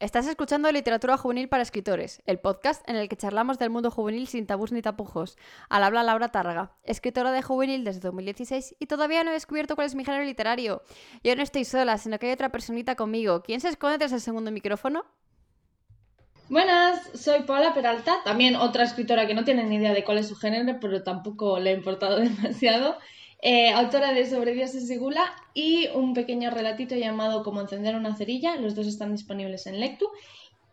Estás escuchando Literatura Juvenil para Escritores, el podcast en el que charlamos del mundo juvenil sin tabús ni tapujos. Al habla Laura Tárraga, escritora de juvenil desde 2016 y todavía no he descubierto cuál es mi género literario. Yo no estoy sola, sino que hay otra personita conmigo. ¿Quién se esconde tras el segundo micrófono? Buenas, soy Paula Peralta, también otra escritora que no tiene ni idea de cuál es su género, pero tampoco le ha importado demasiado. Eh, autora de Sobre Dioses y Gula y un pequeño relatito llamado Como encender una cerilla. Los dos están disponibles en Lectu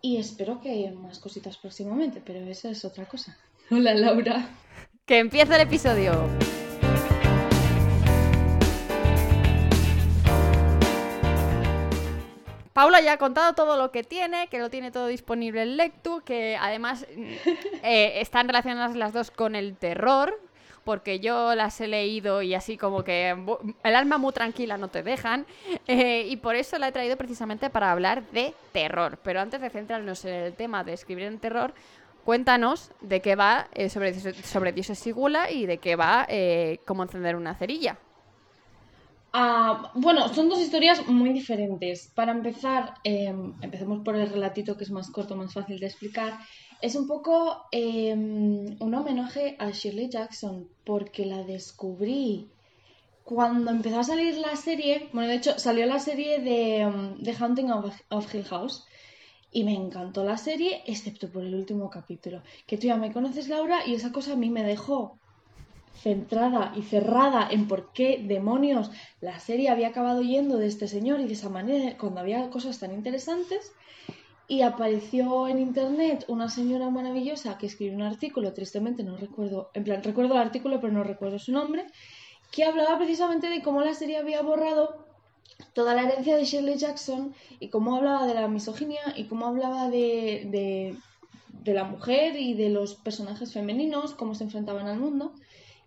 y espero que más cositas próximamente, pero esa es otra cosa. Hola Laura. Que empiece el episodio. Paula ya ha contado todo lo que tiene, que lo tiene todo disponible en Lectu, que además eh, están relacionadas las dos con el terror, porque yo las he leído y así como que el alma muy tranquila no te dejan. Eh, y por eso la he traído precisamente para hablar de terror. Pero antes de centrarnos en el tema de escribir en terror, cuéntanos de qué va eh, sobre, sobre Dioses Sigula y de qué va eh, cómo encender una cerilla. Ah, bueno, son dos historias muy diferentes. Para empezar, em, empecemos por el relatito que es más corto, más fácil de explicar. Es un poco em, un homenaje a Shirley Jackson porque la descubrí cuando empezó a salir la serie. Bueno, de hecho, salió la serie de um, The Haunting of, Hill House y me encantó la serie, excepto por el último capítulo. Que tú ya me conoces, Laura, y esa cosa a mí me dejó centrada y cerrada en por qué demonios la serie había acabado yendo de este señor y de esa manera cuando había cosas tan interesantes y apareció en internet una señora maravillosa que escribió un artículo, tristemente no recuerdo, en plan recuerdo el artículo pero no recuerdo su nombre, que hablaba precisamente de cómo la serie había borrado toda la herencia de Shirley Jackson y cómo hablaba de la misoginia y cómo hablaba de, de, de la mujer y de los personajes femeninos, cómo se enfrentaban al mundo.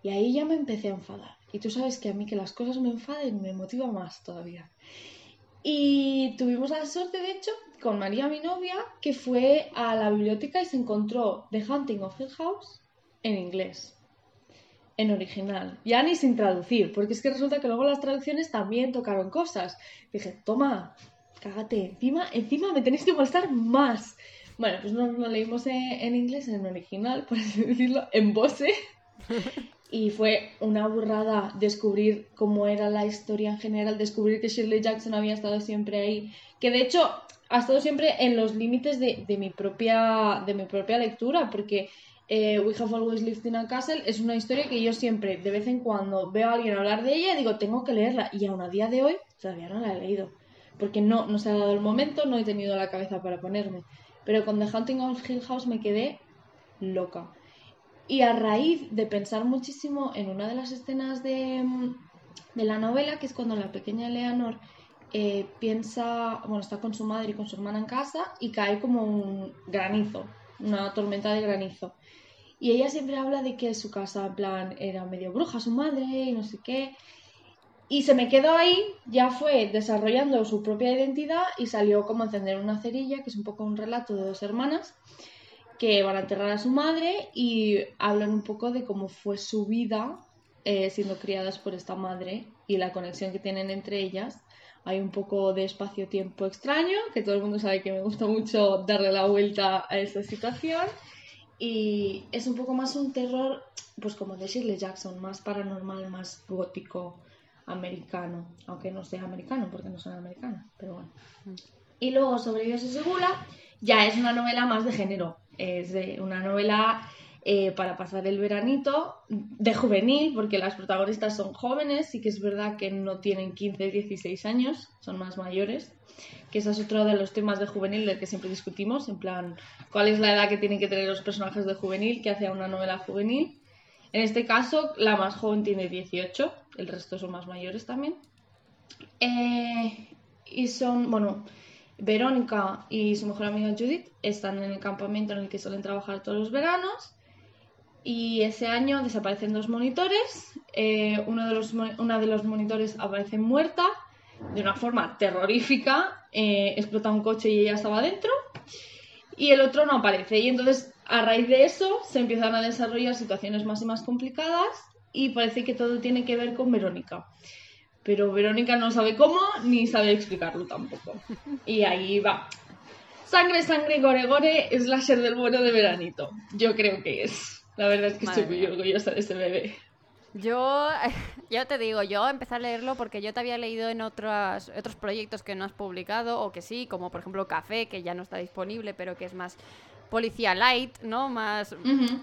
Y ahí ya me empecé a enfadar. Y tú sabes que a mí que las cosas me enfaden me motiva más todavía. Y tuvimos la suerte, de hecho, con María, mi novia, que fue a la biblioteca y se encontró The Hunting of Hill House en inglés, en original, ya ni sin traducir, porque es que resulta que luego las traducciones también tocaron cosas. Dije, toma, cágate, encima, encima me tenéis que molestar más. Bueno, pues nos lo leímos en, inglés, en original, por así decirlo, en Bose. y fue una burrada descubrir cómo era la historia en general, descubrir que Shirley Jackson había estado siempre ahí, que de hecho ha estado siempre en los límites de, mi, propia, de mi propia lectura, porque eh, We Have Always Lived in a Castle es una historia que yo siempre, de vez en cuando, veo a alguien hablar de ella y digo, tengo que leerla, y aún a día de hoy todavía no la he leído, porque no, no se ha dado el momento, no he tenido la cabeza para ponerme. Pero con The Hunting of Hill House me quedé loca. Y a raíz de pensar muchísimo en una de las escenas de, de la novela, que es cuando la pequeña Eleanor eh, piensa, bueno, está con su madre y con su hermana en casa y cae como un granizo, una tormenta de granizo. Y ella siempre habla de que su casa, en plan, era medio bruja su madre y no sé qué. Y se me quedó ahí, ya fue desarrollando su propia identidad y salió como encender una cerilla, que es un poco un relato de dos hermanas que van a enterrar a su madre y hablan un poco de cómo fue su vida eh, siendo criadas por esta madre y la conexión que tienen entre ellas. Hay un poco de espacio-tiempo extraño, que todo el mundo sabe que me gusta mucho darle la vuelta a esta situación. Y es un poco más un terror, pues como de Shirley Jackson, más paranormal, más gótico, americano. Aunque no sea americano, porque no soy americana, pero bueno. Mm. Y luego sobre Dios y Segula, ya es una novela más de género es una novela eh, para pasar el veranito de juvenil, porque las protagonistas son jóvenes, y que es verdad que no tienen 15, 16 años, son más mayores, que ese es otro de los temas de juvenil del que siempre discutimos, en plan, ¿cuál es la edad que tienen que tener los personajes de juvenil que hace una novela juvenil? En este caso, la más joven tiene 18, el resto son más mayores también. Eh, y son, bueno, Verónica y su mejor amiga Judith están en el campamento en el que suelen trabajar todos los veranos y ese año desaparecen dos monitores. Eh, uno de los, una de los monitores aparece muerta de una forma terrorífica, eh, explota un coche y ella estaba dentro. Y el otro no aparece. Y entonces a raíz de eso se empiezan a desarrollar situaciones más y más complicadas. Y parece que todo tiene que ver con Verónica pero Verónica no sabe cómo ni sabe explicarlo tampoco. Y ahí va. Sangre, sangre, gore, gore, slasher del bueno de veranito. Yo creo que es. La verdad es que estoy muy orgullosa de ese bebé. Yo, yo te digo, yo empecé a leerlo porque yo te había leído en otros, otros proyectos que no has publicado o que sí, como por ejemplo Café, que ya no está disponible, pero que es más policía light, ¿no? Más,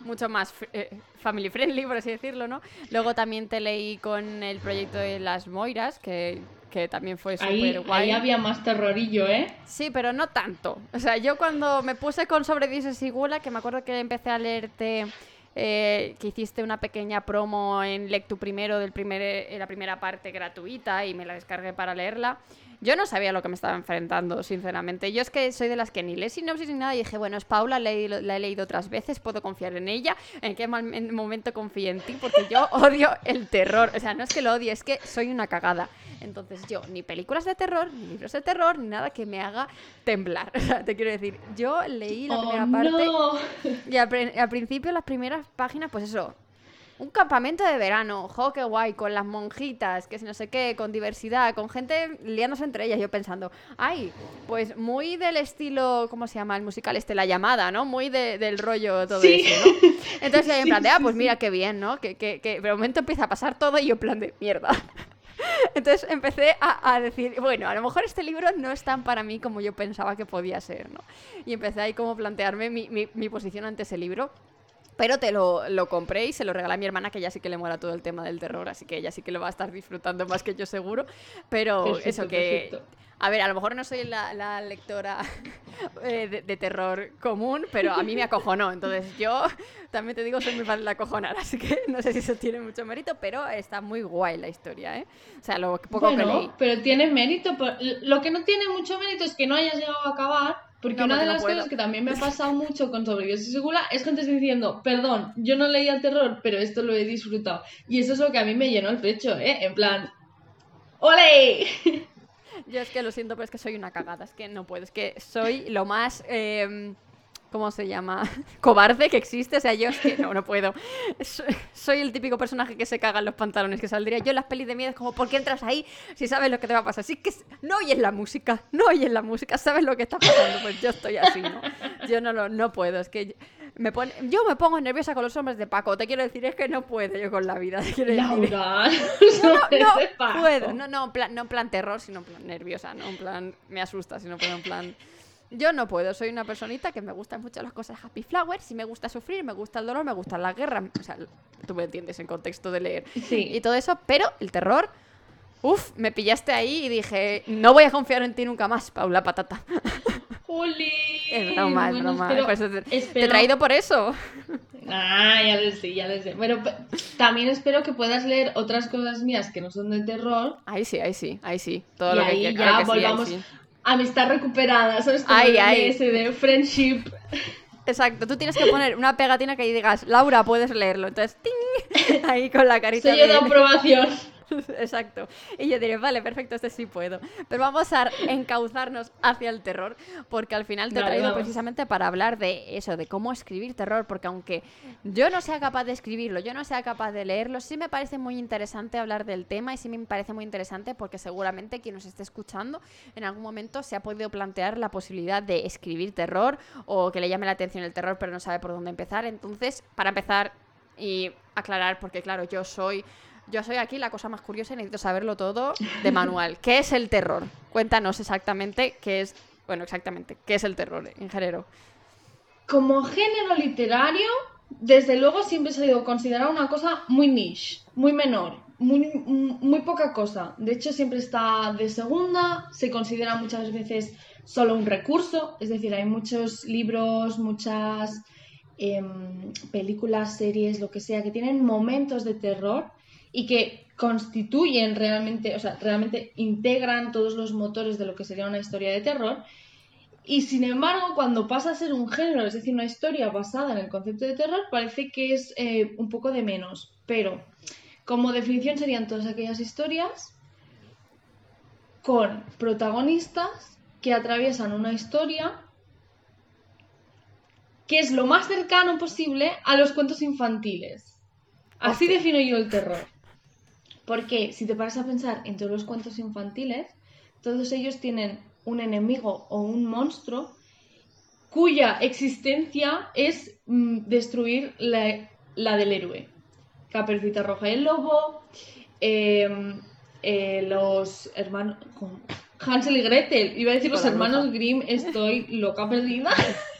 mucho más eh, family friendly, por así decirlo, ¿no? Luego también te leí con el proyecto de Las Moiras, que, que también fue súper guay. Ahí había más terrorillo, ¿eh? Sí, pero no tanto. O sea, yo cuando me puse con Sobre y Gula, que me acuerdo que empecé a leerte eh, que hiciste una pequeña promo en Lectu Primero del primer, en la primera parte gratuita y me la descargué para leerla. Yo no sabía lo que me estaba enfrentando, sinceramente. Yo es que soy de las que ni lee sinopsis ni nada y dije, bueno, es Paula, la he, leído otras veces, puedo confiar en ella. ¿En qué momento confío en ti? Porque yo odio el terror. O sea, no es que lo odie, es que soy una cagada. Entonces yo, ni películas de terror, ni libros de terror, ni nada que me haga temblar. O sea, te quiero decir, yo leí la oh, primera parte y al principio las primeras páginas, pues eso, un campamento de verano, jo, qué guay, con las monjitas, que no sé qué, con diversidad, con gente liándose entre ellas. Yo pensando, ay, pues muy del estilo, ¿cómo se llama el musical este? La llamada, ¿no? Muy del rollo todo eso, ¿no? Entonces yo en plan de, ah, pues mira qué bien, ¿no? Que, que, que de momento empieza a pasar todo y yo en plan de, mierda. Entonces empecé a, decir, bueno, a lo mejor este libro no es tan para mí como yo pensaba que podía ser, ¿no? Y empecé ahí como plantearme mi, mi, mi posición ante ese libro. Pero te lo, compré y se lo regalé a mi hermana, que ya sí que le mola todo el tema del terror, así que ella sí que lo va a estar disfrutando más que yo seguro. Pero eso que... A ver, a lo mejor no soy la, lectora eh, de, terror común, pero a mí me acojonó. Entonces yo también te digo, soy muy fácil de acojonar, así que no sé si eso tiene mucho mérito, pero está muy guay la historia, ¿eh? O sea, lo poco que leí. Pero tiene mérito. Lo que no tiene mucho mérito es que no hayas llegado a acabar porque una de las cosas que también me ha pasado mucho con Sobrevivientes y Segura es gente diciendo, perdón, yo no leía el terror, pero esto lo he disfrutado. Y eso es lo que a mí me llenó el pecho, ¿eh? En plan, ¡ole! Yo es que lo siento, pero es que soy una cagada, es que no puedo, es que soy lo más... Eh ¿Cómo se llama? Cobarde que existe. O sea, yo es que no, no puedo. Soy el típico personaje que se caga en los pantalones que saldría. Yo en las pelis de miedo es como, ¿por qué entras ahí si sabes lo que te va a pasar? Así que no oyes la música, no oyes la música, sabes lo que está pasando. Pues yo estoy así, ¿no? Yo no, lo, no puedo. Es que me pone, yo me pongo nerviosa con los hombres de Paco. Te quiero decir, es que no puedo yo con la vida. Te quiero decir. no, no, puedo. No, no, plan, no en plan terror, sino en plan nerviosa. No en plan me asusta, sino en plan yo no puedo, soy una personita que me gustan mucho las cosas happy flowers, y me gusta sufrir, me gusta el dolor, me gusta la guerra, o sea, tú me entiendes en contexto de leer sí. y todo eso, pero el terror, uff, me pillaste ahí y dije, no voy a confiar en ti nunca más, Paula Patata. ¡Juli! Es broma, es broma. te, he traído por eso. Ah, ya lo sé, ya lo sé. Pero también espero que puedas leer otras cosas mías que no son de terror. Ahí sí, ahí sí, ahí sí. Todo y lo ahí ya volvamos amistad recuperada, ¿sabes? Como ay, ay. ese de friendship. Exacto, tú tienes que poner una pegatina que digas, Laura, puedes leerlo. Entonces, ¡ting! ahí con la carita. Sello de aprobación. Exacto. Y yo diré, vale, perfecto, este sí puedo. Pero vamos a encauzarnos hacia el terror, porque al final te he traído precisamente para hablar de eso, de cómo escribir terror, porque aunque yo no sea capaz de escribirlo, yo no sea capaz de leerlo, sí me parece muy interesante hablar del tema y sí me parece muy interesante porque seguramente quien nos esté escuchando en algún momento se ha podido plantear la posibilidad de escribir terror o que le llame la atención el terror pero no sabe por dónde empezar. Entonces, para empezar y aclarar, porque claro, yo soy yo soy aquí la cosa más curiosa y necesito saberlo todo de manual. ¿Qué es el terror? Cuéntanos exactamente qué es, bueno, exactamente, qué es el terror en género. Como género literario, desde luego siempre se ha sido considerado una cosa muy niche, muy menor, muy, muy poca cosa. De hecho, siempre está de segunda, se considera muchas veces solo un recurso, es decir, hay muchos libros, muchas em, películas, series, lo que sea, que tienen momentos de terror y que constituyen realmente, o sea, realmente integran todos los motores de lo que sería una historia de terror. Y sin embargo, cuando pasa a ser un género, es decir, una historia basada en el concepto de terror, parece que es eh, un poco de menos. Pero, como definición, serían todas aquellas historias con protagonistas que atraviesan una historia que es lo más cercano posible a los cuentos infantiles. Así defino yo el terror. Porque si te paras a pensar en todos los cuentos infantiles, todos ellos tienen un enemigo o un monstruo cuya existencia es mm, destruir la, la del héroe. Caperucita Roja y el Lobo, em, eh, los hermanos... Hansel y Gretel, iba a decir los hermanos Grimm, estoy loca perdida.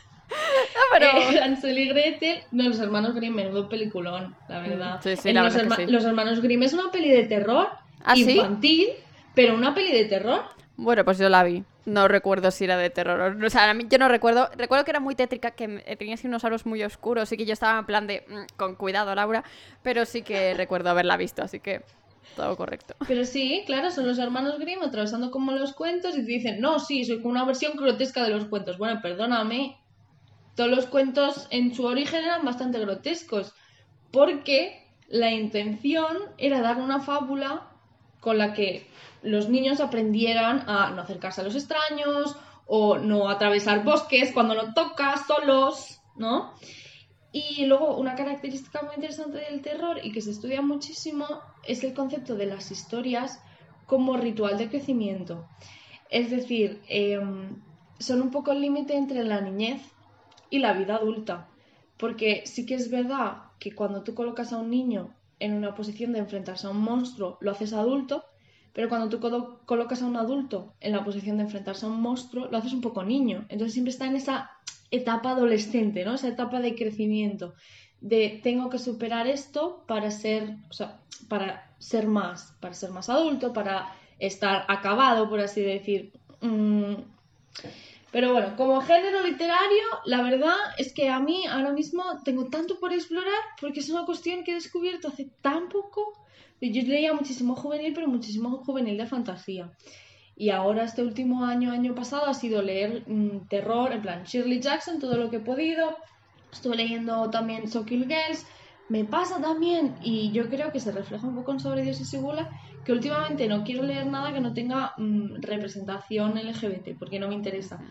pero... Eh, Hansel y Gretel, no, los hermanos Grimm, menudo peliculón, la verdad. Sí, sí, la los, verdad que herma- sí. los hermanos Grimm es una peli de terror ¿Ah, infantil, pero una peli de terror. Bueno, pues yo la vi. No recuerdo si era de terror. o- sea, a mí yo no recuerdo. Recuerdo que era muy tétrica, que tenía así unos aros muy oscuros. y que yo estaba en plan de. "Mm, Con cuidado, Laura. Pero sí que recuerdo haberla visto, así que todo correcto. Pero sí, claro, son los hermanos Grimm atravesando como los cuentos y te dicen, no, sí, soy como una versión grotesca de los cuentos. Bueno, perdóname, todos los cuentos en su origen eran bastante grotescos, porque la intención era dar una fábula con la que los niños aprendieran a no acercarse a los extraños o no atravesar bosques cuando no toca, solos, ¿no? Y luego una característica muy interesante del terror y que se estudia muchísimo es el concepto de las historias como ritual de crecimiento. Es decir, em, son un poco el límite entre la niñez y la vida adulta. Porque sí que es verdad que cuando tú colocas a un niño en una posición de enfrentarse a un monstruo, lo haces adulto, pero cuando tú colo- colocas a un adulto en la posición de enfrentarse a un monstruo, lo haces un poco niño. Entonces siempre está en esa etapa adolescente, ¿no? Esa etapa de crecimiento, de tengo que superar esto para ser, o sea, para ser más, para ser más adulto, para estar acabado, por así decir. Mm, Pero bueno, como género literario, la verdad es que a mí ahora mismo tengo tanto por explorar porque es una cuestión que he descubierto hace tan poco. Yo leía muchísimo juvenil, pero muchísimo juvenil de fantasía. Y ahora este último año, año pasado, ha sido leer mm, terror, en plan Shirley Jackson, todo lo que he podido. Estuve leyendo también So Kill Girls. Me pasa también, y yo creo que se refleja un poco en Sobre Dios y Segula, que últimamente no quiero leer nada que no tenga mm, representación LGBT, porque no me interesa.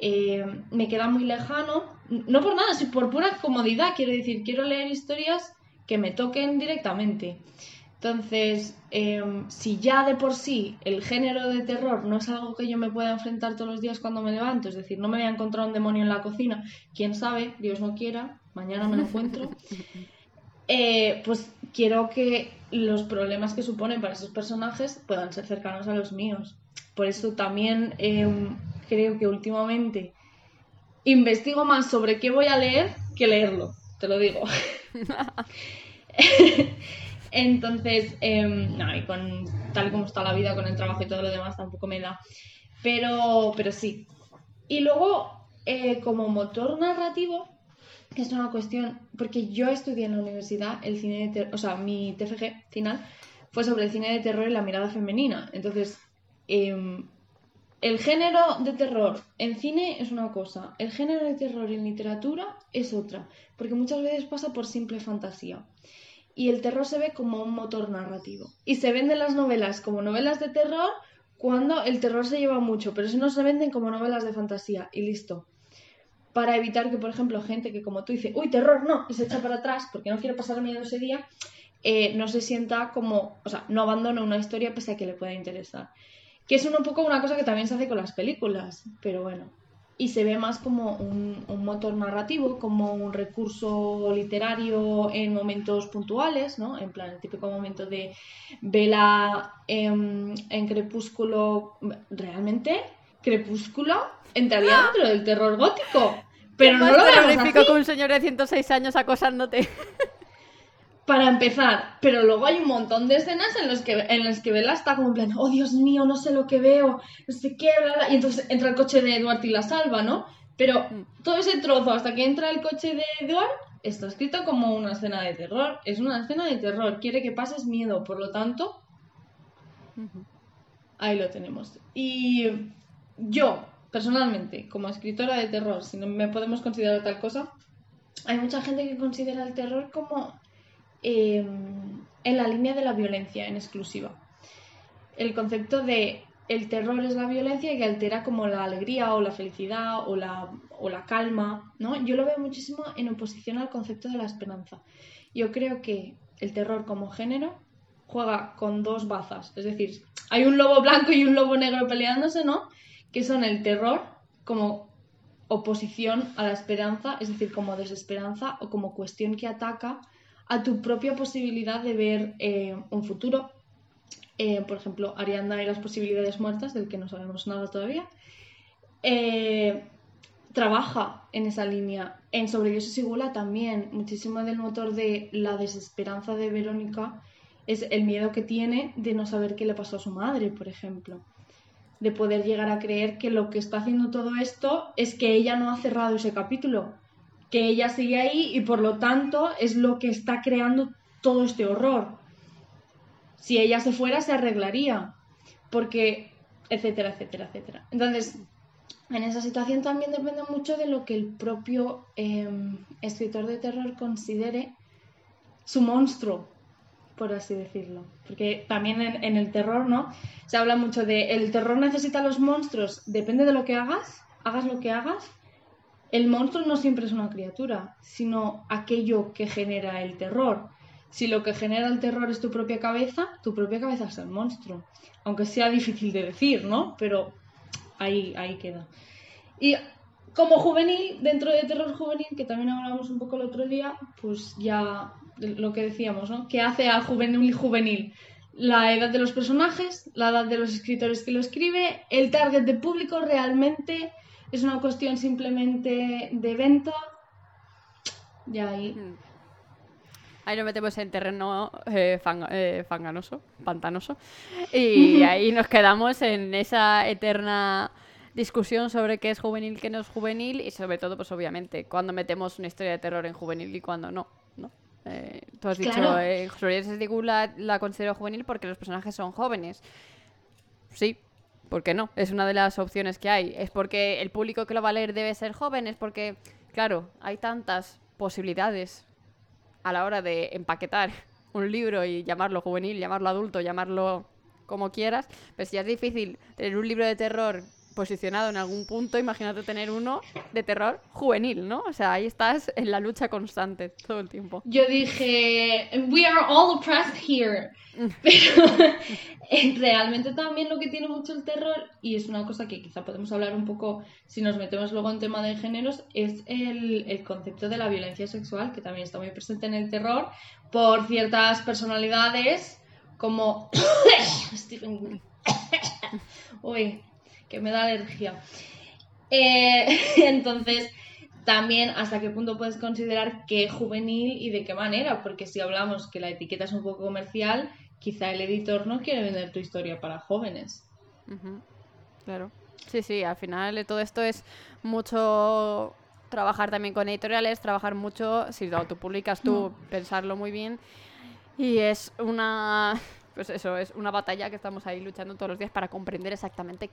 Eh, me queda muy lejano, no por nada, sino por pura comodidad, quiero decir, quiero leer historias que me toquen directamente. Entonces, em, si ya de por sí el género de terror no es algo que yo me pueda enfrentar todos los días cuando me levanto, es decir, no me voy a encontrar un demonio en la cocina, quién sabe, Dios no quiera, mañana me lo encuentro, eh, pues quiero que los problemas que suponen para esos personajes puedan ser cercanos a los míos. Por eso también em, creo que últimamente investigo más sobre qué voy a leer que leerlo, te lo digo. Entonces, em, no, y con tal y como está la vida, con el trabajo y todo lo demás, tampoco me da. Pero, pero sí. Y luego, eh, como motor narrativo, es una cuestión, porque yo estudié en la universidad el cine de terror, o sea, mi TFG final fue sobre el cine de terror y la mirada femenina. Entonces, em, el género de terror en cine es una cosa, el género de terror en literatura es otra, porque muchas veces pasa por simple fantasía. Y el terror se ve como un motor narrativo. Y se venden las novelas como novelas de terror cuando el terror se lleva mucho, pero si no se venden como novelas de fantasía y listo. Para evitar que, por ejemplo, gente que como tú dice, uy, terror, no, y se echa para atrás porque no quiere pasar miedo ese día, eh, no se sienta como, o sea, no abandona una historia pese a que le pueda interesar. Que es un poco una cosa que también se hace con las películas, pero bueno. Y se ve más como un, motor narrativo, como un recurso literario en momentos puntuales, ¿no? En plan, el típico momento de vela en, en Crepúsculo. Realmente, Crepúsculo entraría dentro del terror gótico. Pero no lo veamos terrorífico que un señor de 106 años acosándote. para empezar, pero luego hay un montón de escenas en las que, en las que Bella está como en plan, oh Dios mío, no sé lo que veo, no sé qué, bla, bla", y entonces entra el coche de Edward y la salva, ¿no? Pero Mm. todo ese trozo hasta que entra el coche de Edward está escrito como una escena de terror, es una escena de terror, quiere que pases miedo, por lo tanto, ahí lo tenemos. Y yo, personalmente, como escritora de terror, si no me podemos considerar tal cosa, hay mucha gente que considera el terror como eh, en la línea de la violencia en exclusiva. El concepto de el terror es la violencia que altera como la alegría o la felicidad o la, o la calma, ¿no? Yo lo veo muchísimo en oposición al concepto de la esperanza. Yo creo que el terror como género juega con dos bazas, es decir, hay un lobo blanco y un lobo negro peleándose, ¿no? Que son el terror como oposición a la esperanza, es decir, como desesperanza o como cuestión que ataca a tu propia posibilidad de ver eh, un futuro. Eh, por ejemplo, Arianda y las posibilidades muertas, del que no sabemos nada todavía. Eh, trabaja en esa línea. En Sobre Dios y Gula también, muchísimo del motor de la desesperanza de Verónica es el miedo que tiene de no saber qué le pasó a su madre, por ejemplo. De poder llegar a creer que lo que está haciendo todo esto es que ella no ha cerrado ese capítulo, que ella sigue ahí y por lo tanto es lo que está creando todo este horror. Si ella se fuera se arreglaría, porque etcétera, etcétera, etcétera. Entonces, en esa situación también depende mucho de lo que el propio em, escritor de terror considere su monstruo, por así decirlo. Porque también en, el terror, ¿no? Se habla mucho de el terror necesita los monstruos, depende de lo que hagas, hagas lo que hagas. El monstruo no siempre es una criatura, sino aquello que genera el terror. Si lo que genera el terror es tu propia cabeza, tu propia cabeza es el monstruo. Aunque sea difícil de decir, ¿no? Pero ahí, ahí queda. Y como juvenil, dentro de terror juvenil, que también hablamos un poco el otro día, pues ya lo que decíamos, ¿no? ¿Qué hace al juvenil juvenil? La edad de los personajes, la edad de los escritores que lo escribe, el target de público realmente es una cuestión simplemente de venta. Ya ahí. Hmm. Ahí nos metemos en terreno eh, eh, fanganoso, pantanoso. Y ahí nos quedamos en esa eterna discusión sobre qué es juvenil, qué no es juvenil y sobre todo, pues obviamente, cuando metemos una historia de terror en juvenil y cuando ¿no? Eh, tú has dicho, eh, la, la considero juvenil porque los personajes son jóvenes. Sí, ¿por qué no? Es una de las opciones que hay. Es porque el público que lo va a leer debe ser joven, es porque, claro, hay tantas posibilidades a la hora de empaquetar un libro y llamarlo juvenil, llamarlo adulto, llamarlo como quieras, pero si es difícil tener un libro de terror posicionado en algún punto, imagínate tener uno de terror juvenil, ¿no? O sea, ahí estás en la lucha constante todo el tiempo. Yo dije, we are all oppressed here. Pero realmente también lo que tiene mucho el terror, y es una cosa que quizá podemos hablar un poco si nos metemos luego en tema de géneros, es el, el concepto de la violencia sexual, que también está muy presente en el terror, por ciertas personalidades como Stephen... Uy, que me da alergia. Eh, entonces, también hasta qué punto puedes considerar que juvenil y de qué manera, porque si hablamos que la etiqueta es un poco comercial, quizá el editor no quiere vender tu historia para jóvenes. Claro. Sí, sí, al final todo esto es mucho trabajar también con editoriales, trabajar mucho, si lo publicas tú, pensarlo muy bien. Y es una, pues eso, es una batalla que estamos ahí luchando todos los días para comprender exactamente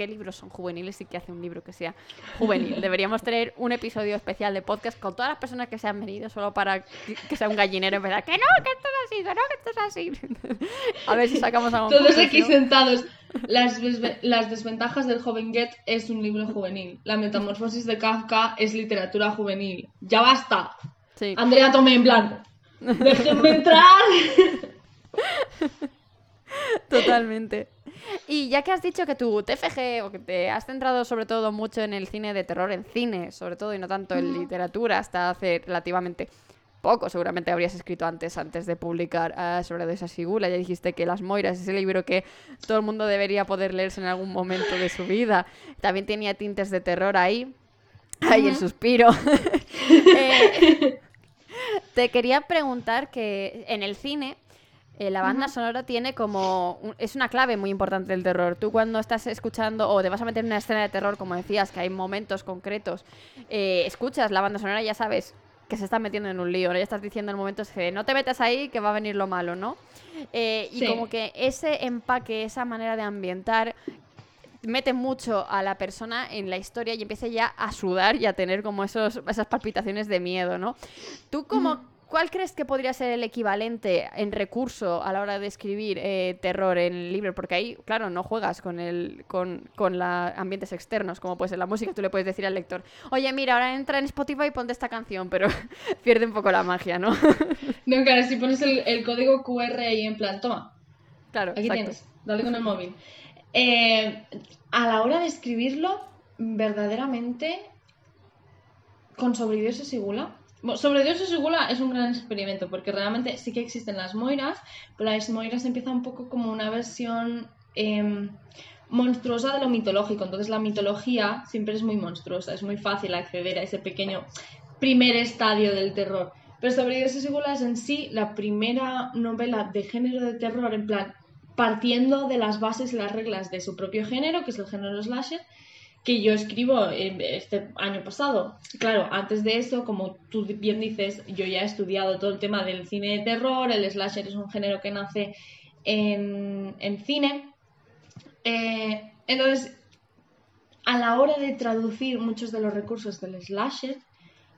qué libros son juveniles y qué hace un libro que sea juvenil. Deberíamos tener un episodio especial de podcast con todas las personas que se han venido solo para que sea un gallinero en verdad. Que no, que esto es así, que no, que esto es así. A ver si sacamos algo. Todos aquí sentados. Las, las desventajas del joven Get es un libro juvenil. La metamorfosis de Kafka es literatura juvenil. Ya basta. Andrea tome en blanco. Déjenme entrar. Totalmente. Y ya que has dicho que tu TFG, o que te has centrado sobre todo mucho en el cine de terror, en cine sobre todo, y no tanto en literatura, hasta hace relativamente poco, seguramente habrías escrito antes, antes de publicar uh, sobre esa Sigula. Ya dijiste que Las Moiras, ese libro que todo el mundo debería poder leerse en algún momento de su vida, también tenía tintes de terror ahí. Ahí el suspiro. Eh, te quería preguntar que en el cine eh, la banda sonora tiene como... es una clave muy importante del terror. Tú cuando estás escuchando o te vas a meter en una escena de terror, como decías, que hay momentos concretos, eh, escuchas la banda sonora y ya sabes que se está metiendo en un lío, ¿no? Ya estás diciendo en momentos que no te metas ahí que va a venir lo malo, ¿no? Eh, y como que ese empaque, esa manera de ambientar mete mucho a la persona en la historia y empieza ya a sudar y a tener como esos, esas palpitaciones de miedo, ¿no? Tú como... ¿Cuál crees que podría ser el equivalente en recurso a la hora de escribir eh, terror en el libro? Porque ahí, claro, no juegas con el con, con ambientes externos, como puede ser la música. Tú le puedes decir al lector, oye, mira, ahora entra en Spotify y ponte esta canción, pero pierde un poco la magia, ¿no? no, claro, si pones el, código QR ahí en plan, toma. Claro, aquí tienes, dale con el móvil. Eh, a la hora de escribirlo, verdaderamente con Sobrediosis y Gula. Bueno, Sobrediosis y Gula es un gran experimento porque realmente sí que existen las moiras, pero las moiras empiezan un poco como una versión em, monstruosa de lo mitológico. Entonces la mitología siempre es muy monstruosa, es muy fácil acceder a ese pequeño primer estadio del terror. Pero Sobrediosis y Gula es en sí la primera novela de género de terror, en plan, partiendo de las bases y las reglas de su propio género, que es el género slasher, que yo escribo este año pasado. Claro, antes de eso, como tú bien dices, yo ya he estudiado todo el tema del cine de terror, el slasher es un género que nace en, cine. Eh, entonces, a la hora de traducir muchos de los recursos del slasher,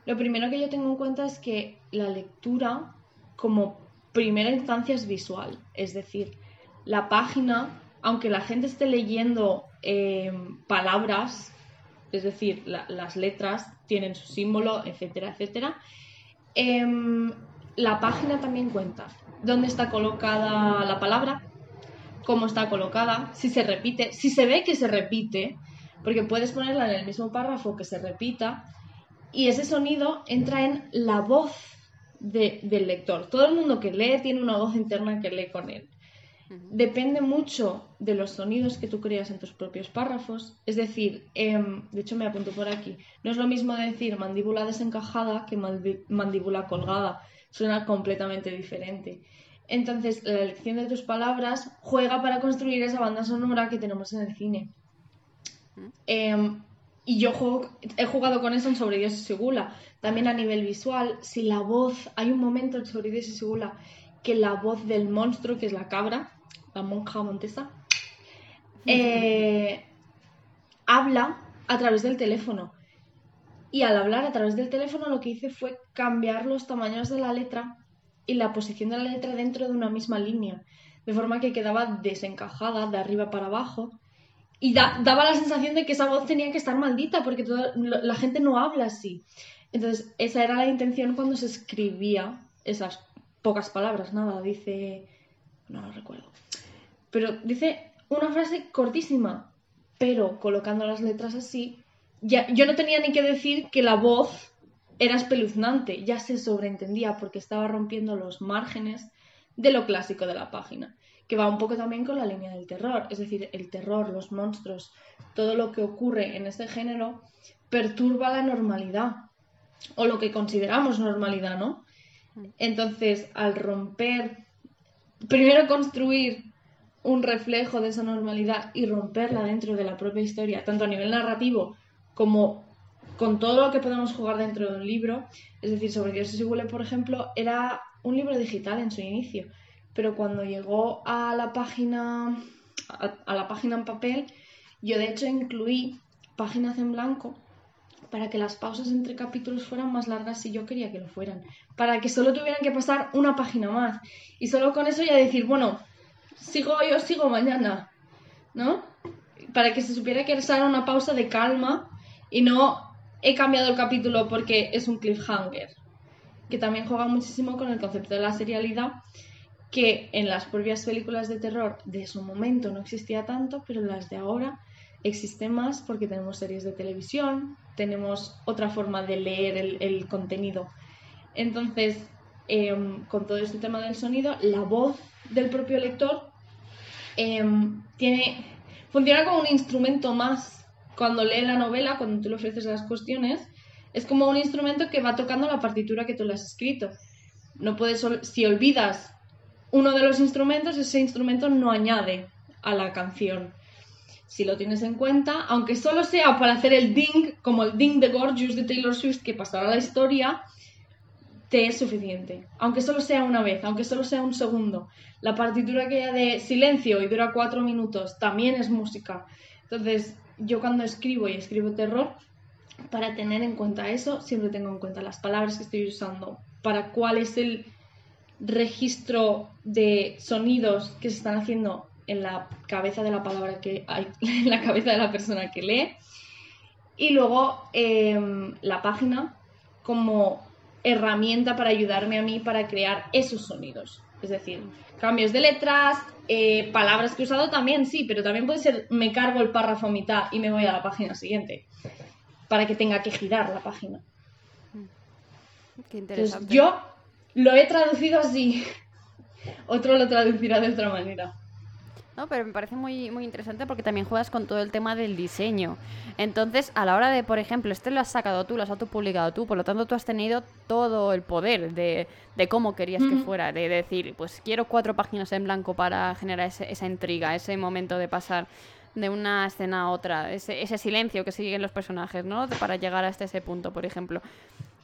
lo primero que yo tengo en cuenta es que la lectura como primera instancia es visual, es decir, la página, aunque la gente esté leyendo em, palabras, es decir, las letras tienen su símbolo, etcétera, etcétera, em, la página también cuenta dónde está colocada la palabra, cómo está colocada, si se repite, si se ve que se repite, porque puedes ponerla en el mismo párrafo que se repita, y ese sonido entra en la voz del lector. Todo el mundo que lee tiene una voz interna que lee con él depende mucho de los sonidos que tú creas en tus propios párrafos. Es decir, em, de hecho me apunto por aquí, no es lo mismo decir mandíbula desencajada que mandíbula colgada, suena completamente diferente. Entonces, la elección de tus palabras juega para construir esa banda sonora que tenemos en el cine. Em, y yo he jugado con eso en Sobre Dios y Segula. También a nivel visual, si la voz, hay un momento en Sobre Dios y Segula que la voz del monstruo, que es la cabra, la monja montesa, eh, habla a través del teléfono. Y al hablar a través del teléfono lo que hice fue cambiar los tamaños de la letra y la posición de la letra dentro de una misma línea, de forma que quedaba desencajada de arriba para abajo. Y daba la sensación de que esa voz tenía que estar maldita porque toda, la gente no habla así. Entonces, esa era la intención cuando se escribía esas pocas palabras, nada, dice... no lo recuerdo. Pero dice una frase cortísima, pero colocando las letras así, ya, yo no tenía ni que decir que la voz era espeluznante, ya se sobreentendía porque estaba rompiendo los márgenes de lo clásico de la página, que va un poco también con la línea del terror, es decir, el terror, los monstruos, todo lo que ocurre en este género perturba la normalidad, o lo que consideramos normalidad, ¿no? Mm. Entonces, al romper, primero construir un reflejo de esa normalidad y romperla dentro de la propia historia, tanto a nivel narrativo como con todo lo que podemos jugar dentro de un libro. Es decir, sobre Dios y Huele, por ejemplo, era un libro digital en su inicio, pero cuando llegó a la página a, la página en papel, yo de hecho incluí páginas en blanco para que las pausas entre capítulos fueran más largas si yo quería que lo fueran, para que solo tuvieran que pasar una página más. Y solo con eso ya decir, bueno, sigo hoy o sigo mañana, ¿no? Para que se supiera que era una pausa de calma y no he cambiado el capítulo porque es un cliffhanger, que también juega muchísimo con el concepto de la serialidad, que en las propias películas de terror de su momento no existía tanto, pero en las de ahora existe más porque tenemos series de televisión, tenemos otra forma de leer el, contenido. Entonces, em, con todo este tema del sonido, la voz del propio lector Em, tiene, funciona como un instrumento más cuando lee la novela, cuando tú le ofreces las cuestiones, es como un instrumento que va tocando la partitura que tú le has escrito. No puedes, si olvidas uno de los instrumentos, ese instrumento no añade a la canción. Si lo tienes en cuenta, aunque solo sea para hacer el ding, como el ding de Gorgeous de Taylor Swift que pasará la historia, te es suficiente. Aunque solo sea una vez, aunque solo sea un segundo. La partitura que haya de silencio y dura cuatro minutos también es música. Entonces, yo cuando escribo y escribo terror, para tener en cuenta eso, siempre tengo en cuenta las palabras que estoy usando, para cuál es el registro de sonidos que se están haciendo en la cabeza de la palabra que hay, en la cabeza de la persona que lee. Y luego em, la página como herramienta para ayudarme a mí para crear esos sonidos. Es decir, cambios de letras, eh, palabras que he usado también, sí, pero también puede ser me cargo el párrafo a mitad y me voy a la página siguiente para que tenga que girar la página. Mm. Qué interesante. yo lo he traducido así. Otro lo traducirá de otra manera. No, pero me parece muy, muy interesante porque también juegas con todo el tema del diseño. Entonces, a la hora de, por ejemplo, este lo has sacado tú, lo has autopublicado tú, por lo tanto tú has tenido todo el poder de, de cómo querías que fuera, de decir, pues quiero cuatro páginas en blanco para generar esa intriga, ese momento de pasar de una escena a otra, ese, ese silencio que siguen los personajes, ¿no? Para llegar hasta ese punto, por ejemplo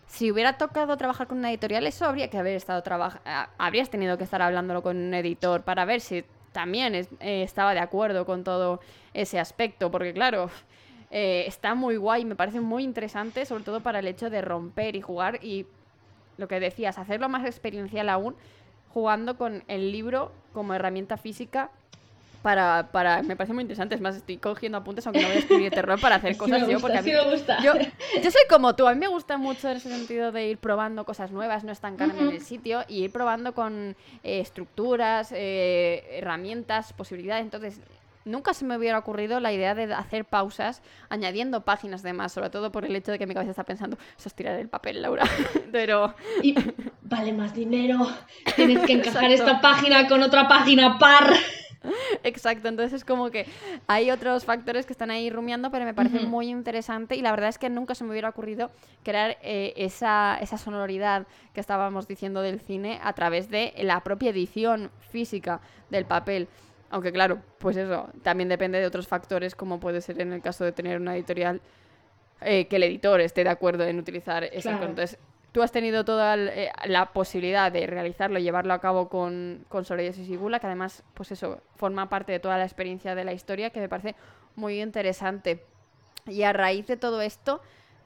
si hubiera tocado trabajar con una editorial, eso habría que haber estado trabajando, habrías tenido que estar hablándolo con un editor para ver si también eh, estaba de acuerdo con todo ese aspecto, porque claro, eh, está muy guay, me parece muy interesante, sobre todo para el hecho de romper y jugar y lo que decías, hacerlo más experiencial aún, jugando con el libro como herramienta física para, para, me parece muy interesante. Es más, estoy cogiendo apuntes aunque no voy a escribir terror para hacer cosas yo. Porque a mí, Yo, yo, soy como tú, a mí me gusta mucho en ese sentido de ir probando cosas nuevas, no estancarme en el sitio y ir probando con eh, estructuras, eh, herramientas, posibilidades. Entonces, nunca se me hubiera ocurrido la idea de hacer pausas añadiendo páginas de más, sobre todo por el hecho de que mi cabeza está pensando, eso es tirar el papel, Laura. Pero... Y vale más dinero, tienes que encajar esta página con otra página par. Exacto, entonces es como que hay otros factores que están ahí rumiando, pero me parece muy interesante y la verdad es que nunca se me hubiera ocurrido crear eh, esa, esa sonoridad que estábamos diciendo del cine a través de la propia edición física del papel. Aunque claro, pues eso, también depende de otros factores, como puede ser en el caso de tener una editorial eh, que el editor esté de acuerdo en utilizar esa Entonces, tú has tenido toda eh, la posibilidad de realizarlo llevarlo a cabo con, con y Sigula, que además, pues eso, forma parte de toda la experiencia de la historia, que me parece muy interesante. Y a raíz de todo esto,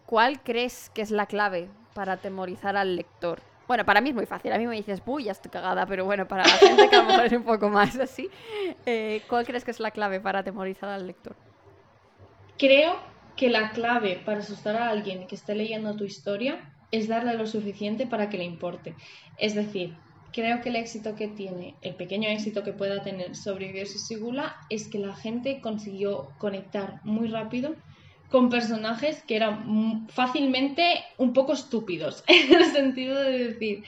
¿cuál crees que es la clave para atemorizar al lector? Bueno, para mí es muy fácil. A mí me dices, uy, ya estoy cagada, pero bueno, para la gente que a lo mejor es un poco más así, eh, ¿cuál crees que es la clave para atemorizar al lector? Creo que la clave para asustar a alguien que esté leyendo tu historia es darle lo suficiente para que le importe. Es decir, creo que el éxito que tiene, el pequeño éxito que pueda tener sobre Dios y Sigula es que la gente consiguió conectar muy rápido con personajes que eran fácilmente un poco estúpidos, en el sentido de decir,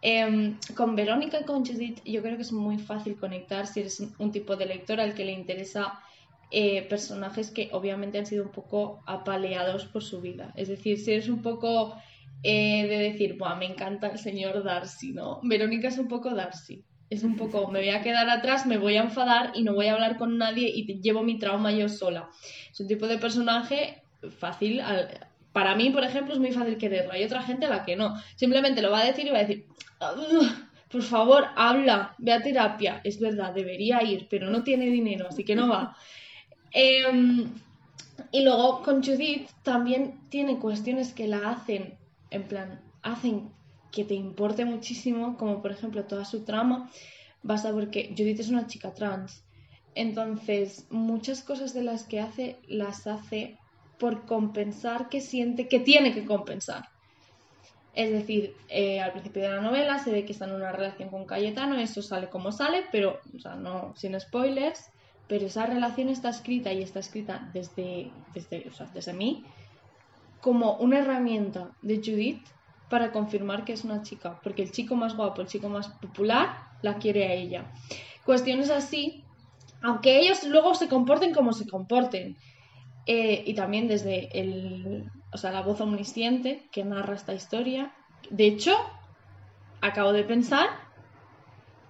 em, con Verónica y con Judith yo creo que es muy fácil conectar si eres un tipo de lector al que le interesa eh, personajes que obviamente han sido un poco apaleados por su vida. Es decir, si eres un poco eh, de decir, Buah, me encanta el señor Darcy, ¿no? Verónica es un poco Darcy. Es un poco, me voy a quedar atrás, me voy a enfadar y no voy a hablar con nadie y llevo mi trauma yo sola. Es un tipo de personaje fácil. para mí, por ejemplo, es muy fácil quererlo. Hay otra gente a la que no. Simplemente lo va a decir y va a decir, por favor, habla, ve a terapia. Es verdad, debería ir, pero no tiene dinero, así que no va. Em, y luego con Judith también tiene cuestiones que la hacen en plan, hacen que te importe muchísimo, como por ejemplo toda su trama, basta porque Judith es una chica trans. Entonces, muchas cosas de las que hace, las hace por compensar que siente que tiene que compensar. Es decir, eh, al principio de la novela se ve que está en una relación con Cayetano, eso sale como sale, pero, o sea, no, sin spoilers, pero esa relación está escrita y está escrita desde, desde, o sea, desde mí como una herramienta de Judith para confirmar que es una chica, porque el chico más guapo, el chico más popular, la quiere a ella. Cuestiones así, aunque ellos luego se comporten como se comporten, eh, y también desde el, o sea, la voz omnisciente que narra esta historia. De hecho, acabo de pensar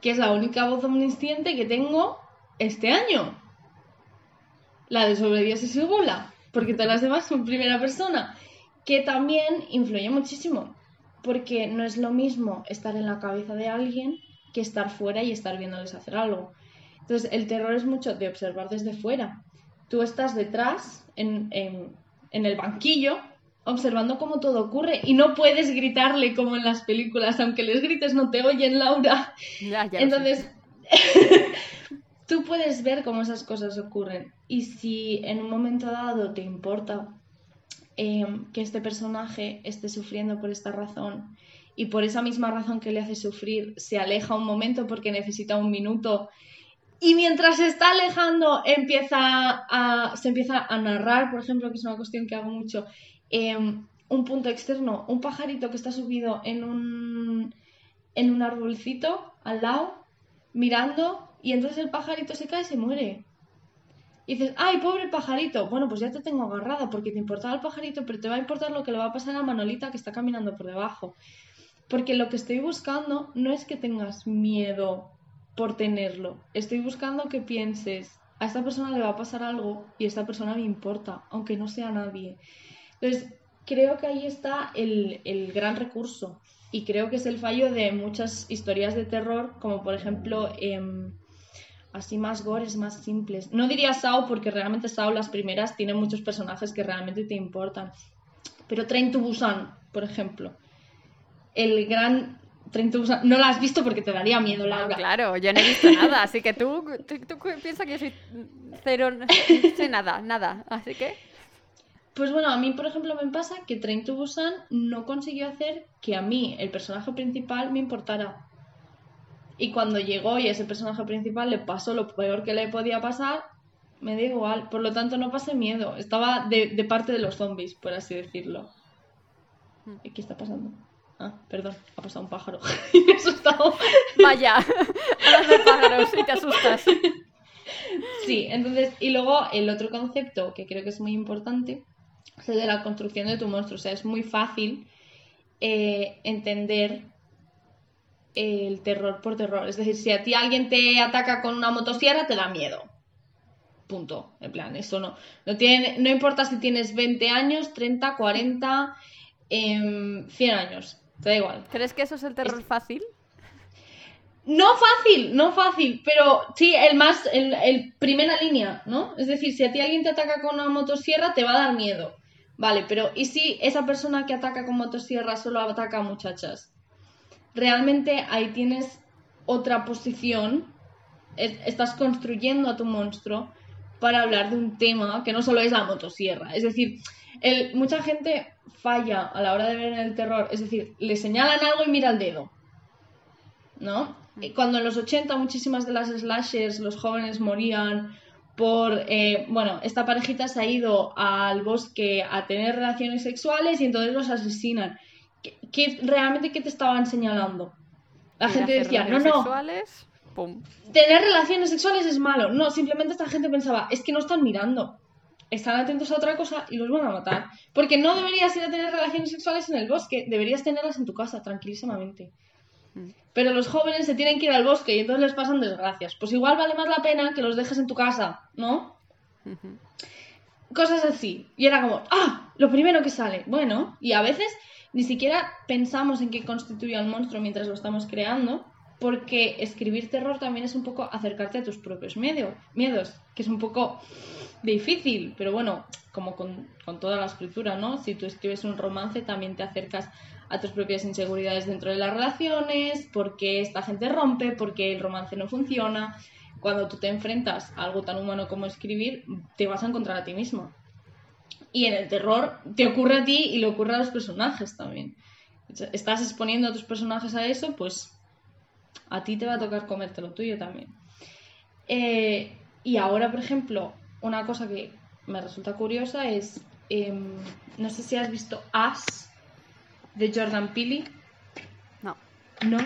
que es la única voz omnisciente que tengo este año. La de Sobre Dios y Segula porque todas las demás son primera persona, que también influye muchísimo, porque no es lo mismo estar en la cabeza de alguien que estar fuera y estar viéndoles hacer algo. Entonces, el terror es mucho de observar desde fuera. Tú estás detrás, en, el banquillo, observando cómo todo ocurre y no puedes gritarle como en las películas, aunque les grites no te oyen, Laura. Entonces, tú puedes ver cómo esas cosas ocurren. Y si en un momento dado te importa em, que este personaje esté sufriendo por esta razón y por esa misma razón que le hace sufrir se aleja un momento porque necesita un minuto y mientras se está alejando empieza a, se empieza a narrar, por ejemplo, que es una cuestión que hago mucho, em, un punto externo, un pajarito que está subido en un, en un arbolcito al lado, mirando, y entonces el pajarito se cae y se muere. Y dices, ay, pobre pajarito. Bueno, pues ya te tengo agarrada porque te importaba el pajarito, pero te va a importar lo que le va a pasar a Manolita que está caminando por debajo. Porque lo que estoy buscando no es que tengas miedo por tenerlo. Estoy buscando que pienses, a esta persona le va a pasar algo y esta persona me importa, aunque no sea nadie. Entonces, creo que ahí está el, el gran recurso y creo que es el fallo de muchas historias de terror, como por ejemplo... Em, así más gores, más simples. No diría Sao porque realmente Sao las primeras tienen muchos personajes que realmente te importan. Pero Train to Busan, por ejemplo. El gran no la has visto porque te daría miedo, Laura. claro, yo no he visto nada, así que tú, tú, piensas que yo soy cero, no sé nada, nada, así que... Pues bueno, a mí, por ejemplo, me pasa que Train to Busan no consiguió hacer que a mí, el personaje principal, me importara. Y cuando llegó y ese personaje principal le pasó lo peor que le podía pasar, me da igual. Por lo tanto, no pasé miedo. Estaba de, de parte de los zombies, por así decirlo. Hmm. ¿Y qué está pasando? Ah, perdón, ha pasado un pájaro. me he asustado. Vaya, hablando de pájaros y te asustas. Sí, entonces, y luego el otro concepto que creo que es muy importante es el de la construcción de tu monstruo. O sea, es muy fácil eh, entender el terror por terror. Es decir, si a ti alguien te ataca con una motosierra, te da miedo. Punto. En plan, eso no. No, tiene, no importa si tienes 20 años, 30, 40, 100 años da igual. ¿Crees que eso es el terror fácil? No fácil, no fácil, pero sí, el más, el, primera línea, ¿no? Es decir, si a ti alguien te ataca con una motosierra, te va a dar miedo. Vale, pero ¿y si esa persona que ataca con motosierra solo ataca a muchachas? Realmente ahí tienes otra posición, estás construyendo a tu monstruo para hablar de un tema que no solo es la motosierra. Es decir, el, mucha gente falla a la hora de ver el terror, es decir, le señalan algo y mira el dedo. ¿No? Cuando en los 80 muchísimas de las slashers, los jóvenes morían por, eh, bueno, esta parejita se ha ido al bosque a tener relaciones sexuales y entonces los asesinan. ¿Qué, realmente qué te estaban señalando? La gente decía, no, no. Tener relaciones sexuales es malo. No, simplemente esta gente pensaba, es que no están mirando están atentos a otra cosa y los van a matar. Porque no deberías ir a tener relaciones sexuales en el bosque, deberías tenerlas en tu casa, tranquilísimamente. Mm. Pero los jóvenes se tienen que ir al bosque y entonces les pasan desgracias. Pues igual vale más la pena que los dejes en tu casa, ¿no? Cosas así. Y era como, ¡ah! Lo primero que sale. Bueno, y a veces ni siquiera pensamos en qué constituye al monstruo mientras lo estamos creando, porque escribir terror también es un poco acercarte a tus propios miedos, que es un poco difícil, pero bueno, como con, toda la escritura, ¿no? Si tú escribes un romance, también te acercas a tus propias inseguridades dentro de las relaciones, porque esta gente rompe, porque el romance no funciona. Cuando tú te enfrentas a algo tan humano como escribir, te vas a encontrar a ti mismo. Y en el terror te ocurre a ti y le ocurre a los personajes también. Estás exponiendo a tus personajes a eso, pues a ti te va a tocar comerte lo tuyo también. Eh, y ahora, por ejemplo, una cosa que me resulta curiosa es, em, no sé si has visto As de Jordan Peele. No. ¿No?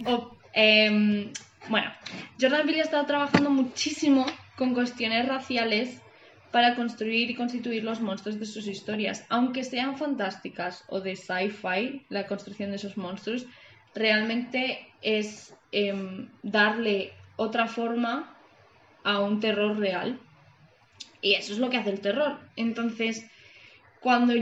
no. Em, bueno, Jordan Peele ha estado trabajando muchísimo con cuestiones raciales para construir y constituir los monstruos de sus historias. Aunque sean fantásticas o de sci-fi, la construcción de esos monstruos, realmente es em, darle otra forma a un terror real. Y eso es lo que hace el terror. Entonces, cuando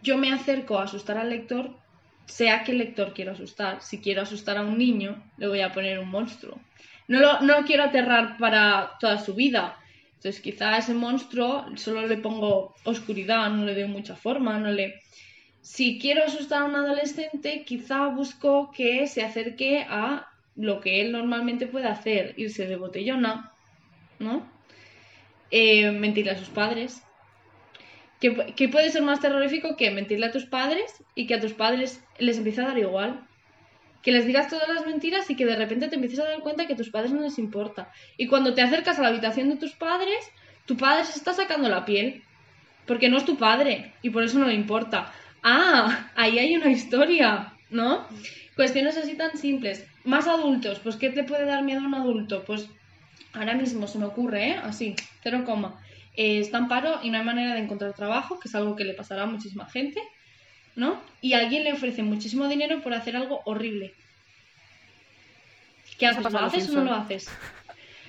yo me acerco a asustar al lector, sea que el lector quiero asustar. Si quiero asustar a un niño, le voy a poner un monstruo. No lo, no quiero aterrar para toda su vida. Entonces, quizá a ese monstruo solo le pongo oscuridad, no le doy mucha forma, no le si quiero asustar a un adolescente, quizá busco que se acerque a lo que él normalmente puede hacer, irse de botellona, ¿no? Eh, mentirle a sus padres. ¿Qué, puede ser más terrorífico que mentirle a tus padres y que a tus padres les empiece a dar igual? Que les digas todas las mentiras y que de repente te empieces a dar cuenta que a tus padres no les importa. Y cuando te acercas a la habitación de tus padres, tu padre se está sacando la piel porque no es tu padre y por eso no le importa. Ah, ahí hay una historia, ¿no? Cuestiones así tan simples. Más adultos, pues ¿qué te puede dar miedo a un adulto? Pues ahora mismo se me ocurre, ¿eh? Así, cero coma. Eh, está en paro y no hay manera de encontrar trabajo, que es algo que le pasará a muchísima gente, ¿no? Y alguien le ofrece muchísimo dinero por hacer algo horrible. ¿Qué haces? ¿Lo haces o no lo haces?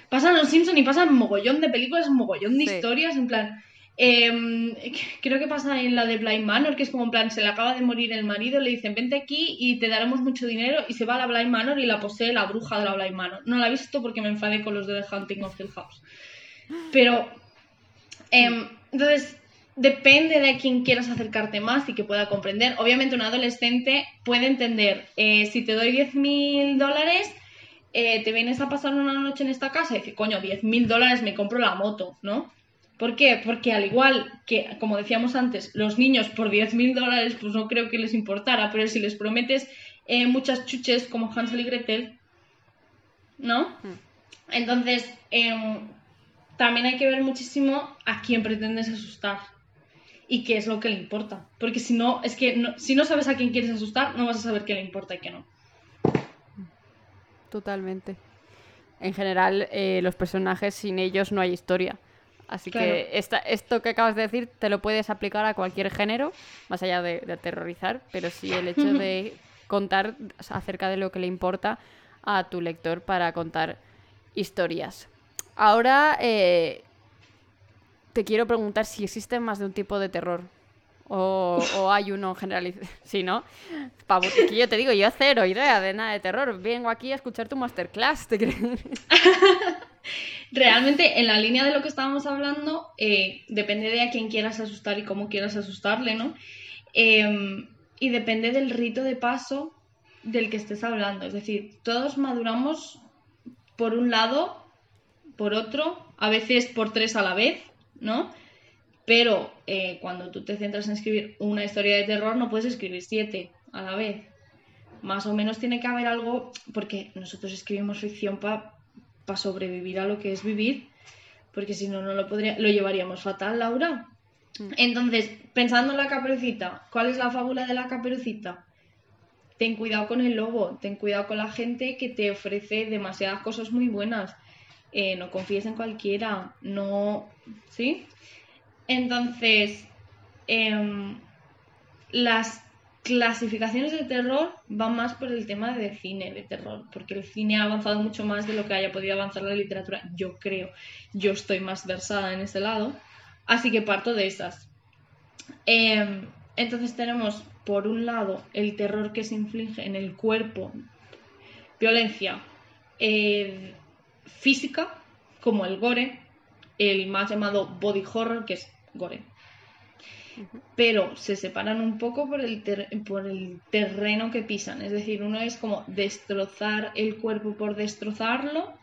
Pasan los Simpsons y pasan mogollón de películas, mogollón de historias, en plan. Em, creo que pasa en la de Blind Manor, que es como en plan, se le acaba de morir el marido, le dicen, vente aquí y te daremos mucho dinero, y se va a la Blind Manor y la posee la bruja de la Blind Manor. No la he visto porque me enfadé con los de The Hunting of Hill House. Pero, em, entonces, depende de quién quieras acercarte más y que pueda comprender. Obviamente un adolescente puede entender, eh, si te doy 10.000 dólares, eh, te vienes a pasar una noche en esta casa y dices, coño, 10.000 dólares me compro la moto, ¿no? ¿Por qué? Porque al igual que, como decíamos antes, los niños por 10.000 dólares, pues no creo que les importara, pero si les prometes eh, muchas chuches como Hansel y Gretel, ¿no? Hmm. Entonces, em, también hay que ver muchísimo a quién pretendes asustar y qué es lo que le importa. Porque si no, es que si no sabes a quién quieres asustar, no vas a saber qué le importa y qué no. Totalmente. En general, eh, los personajes sin ellos no hay historia. Así que esto que acabas de decir te lo puedes aplicar a cualquier género, más allá de, aterrorizar, pero sí el hecho de contar acerca de lo que le importa a tu lector para contar historias. Ahora eh, te quiero preguntar si existe más de un tipo de terror. O, hay uno generalizado. Sí, ¿no? que yo te digo, yo cero idea de nada de terror. Vengo aquí a escuchar tu masterclass, ¿te crees? Realmente, en la línea de lo que estábamos hablando, eh, depende de a quién quieras asustar y cómo quieras asustarle, ¿no? Em, y depende del rito de paso del que estés hablando. Es decir, todos maduramos por un lado, por otro, a veces por tres a la vez, ¿no? Pero eh, cuando tú te centras en escribir una historia de terror, no puedes escribir siete a la vez. Más o menos tiene que haber algo, porque nosotros escribimos ficción para sobrevivir a lo que es vivir, porque si no, no lo, podría, lo llevaríamos fatal, Laura. Mm. Entonces, pensando en la caperucita, ¿cuál es la fábula de la caperucita? Ten cuidado con el lobo, ten cuidado con la gente que te ofrece demasiadas cosas muy buenas. Eh, no confíes en cualquiera, no. ¿Sí? Entonces, em, las clasificaciones de terror van más por el tema de cine de terror, porque el cine ha avanzado mucho más de lo que haya podido avanzar la literatura, yo creo. Yo estoy más versada en ese lado, así que parto de esas. Em, entonces tenemos, por un lado, el terror que se inflige en el cuerpo, violencia eh, física, como el gore, el más llamado body horror, que es gore. Pero se separan un poco por el, por el terreno que pisan. Es decir, uno es como destrozar el cuerpo por destrozarlo,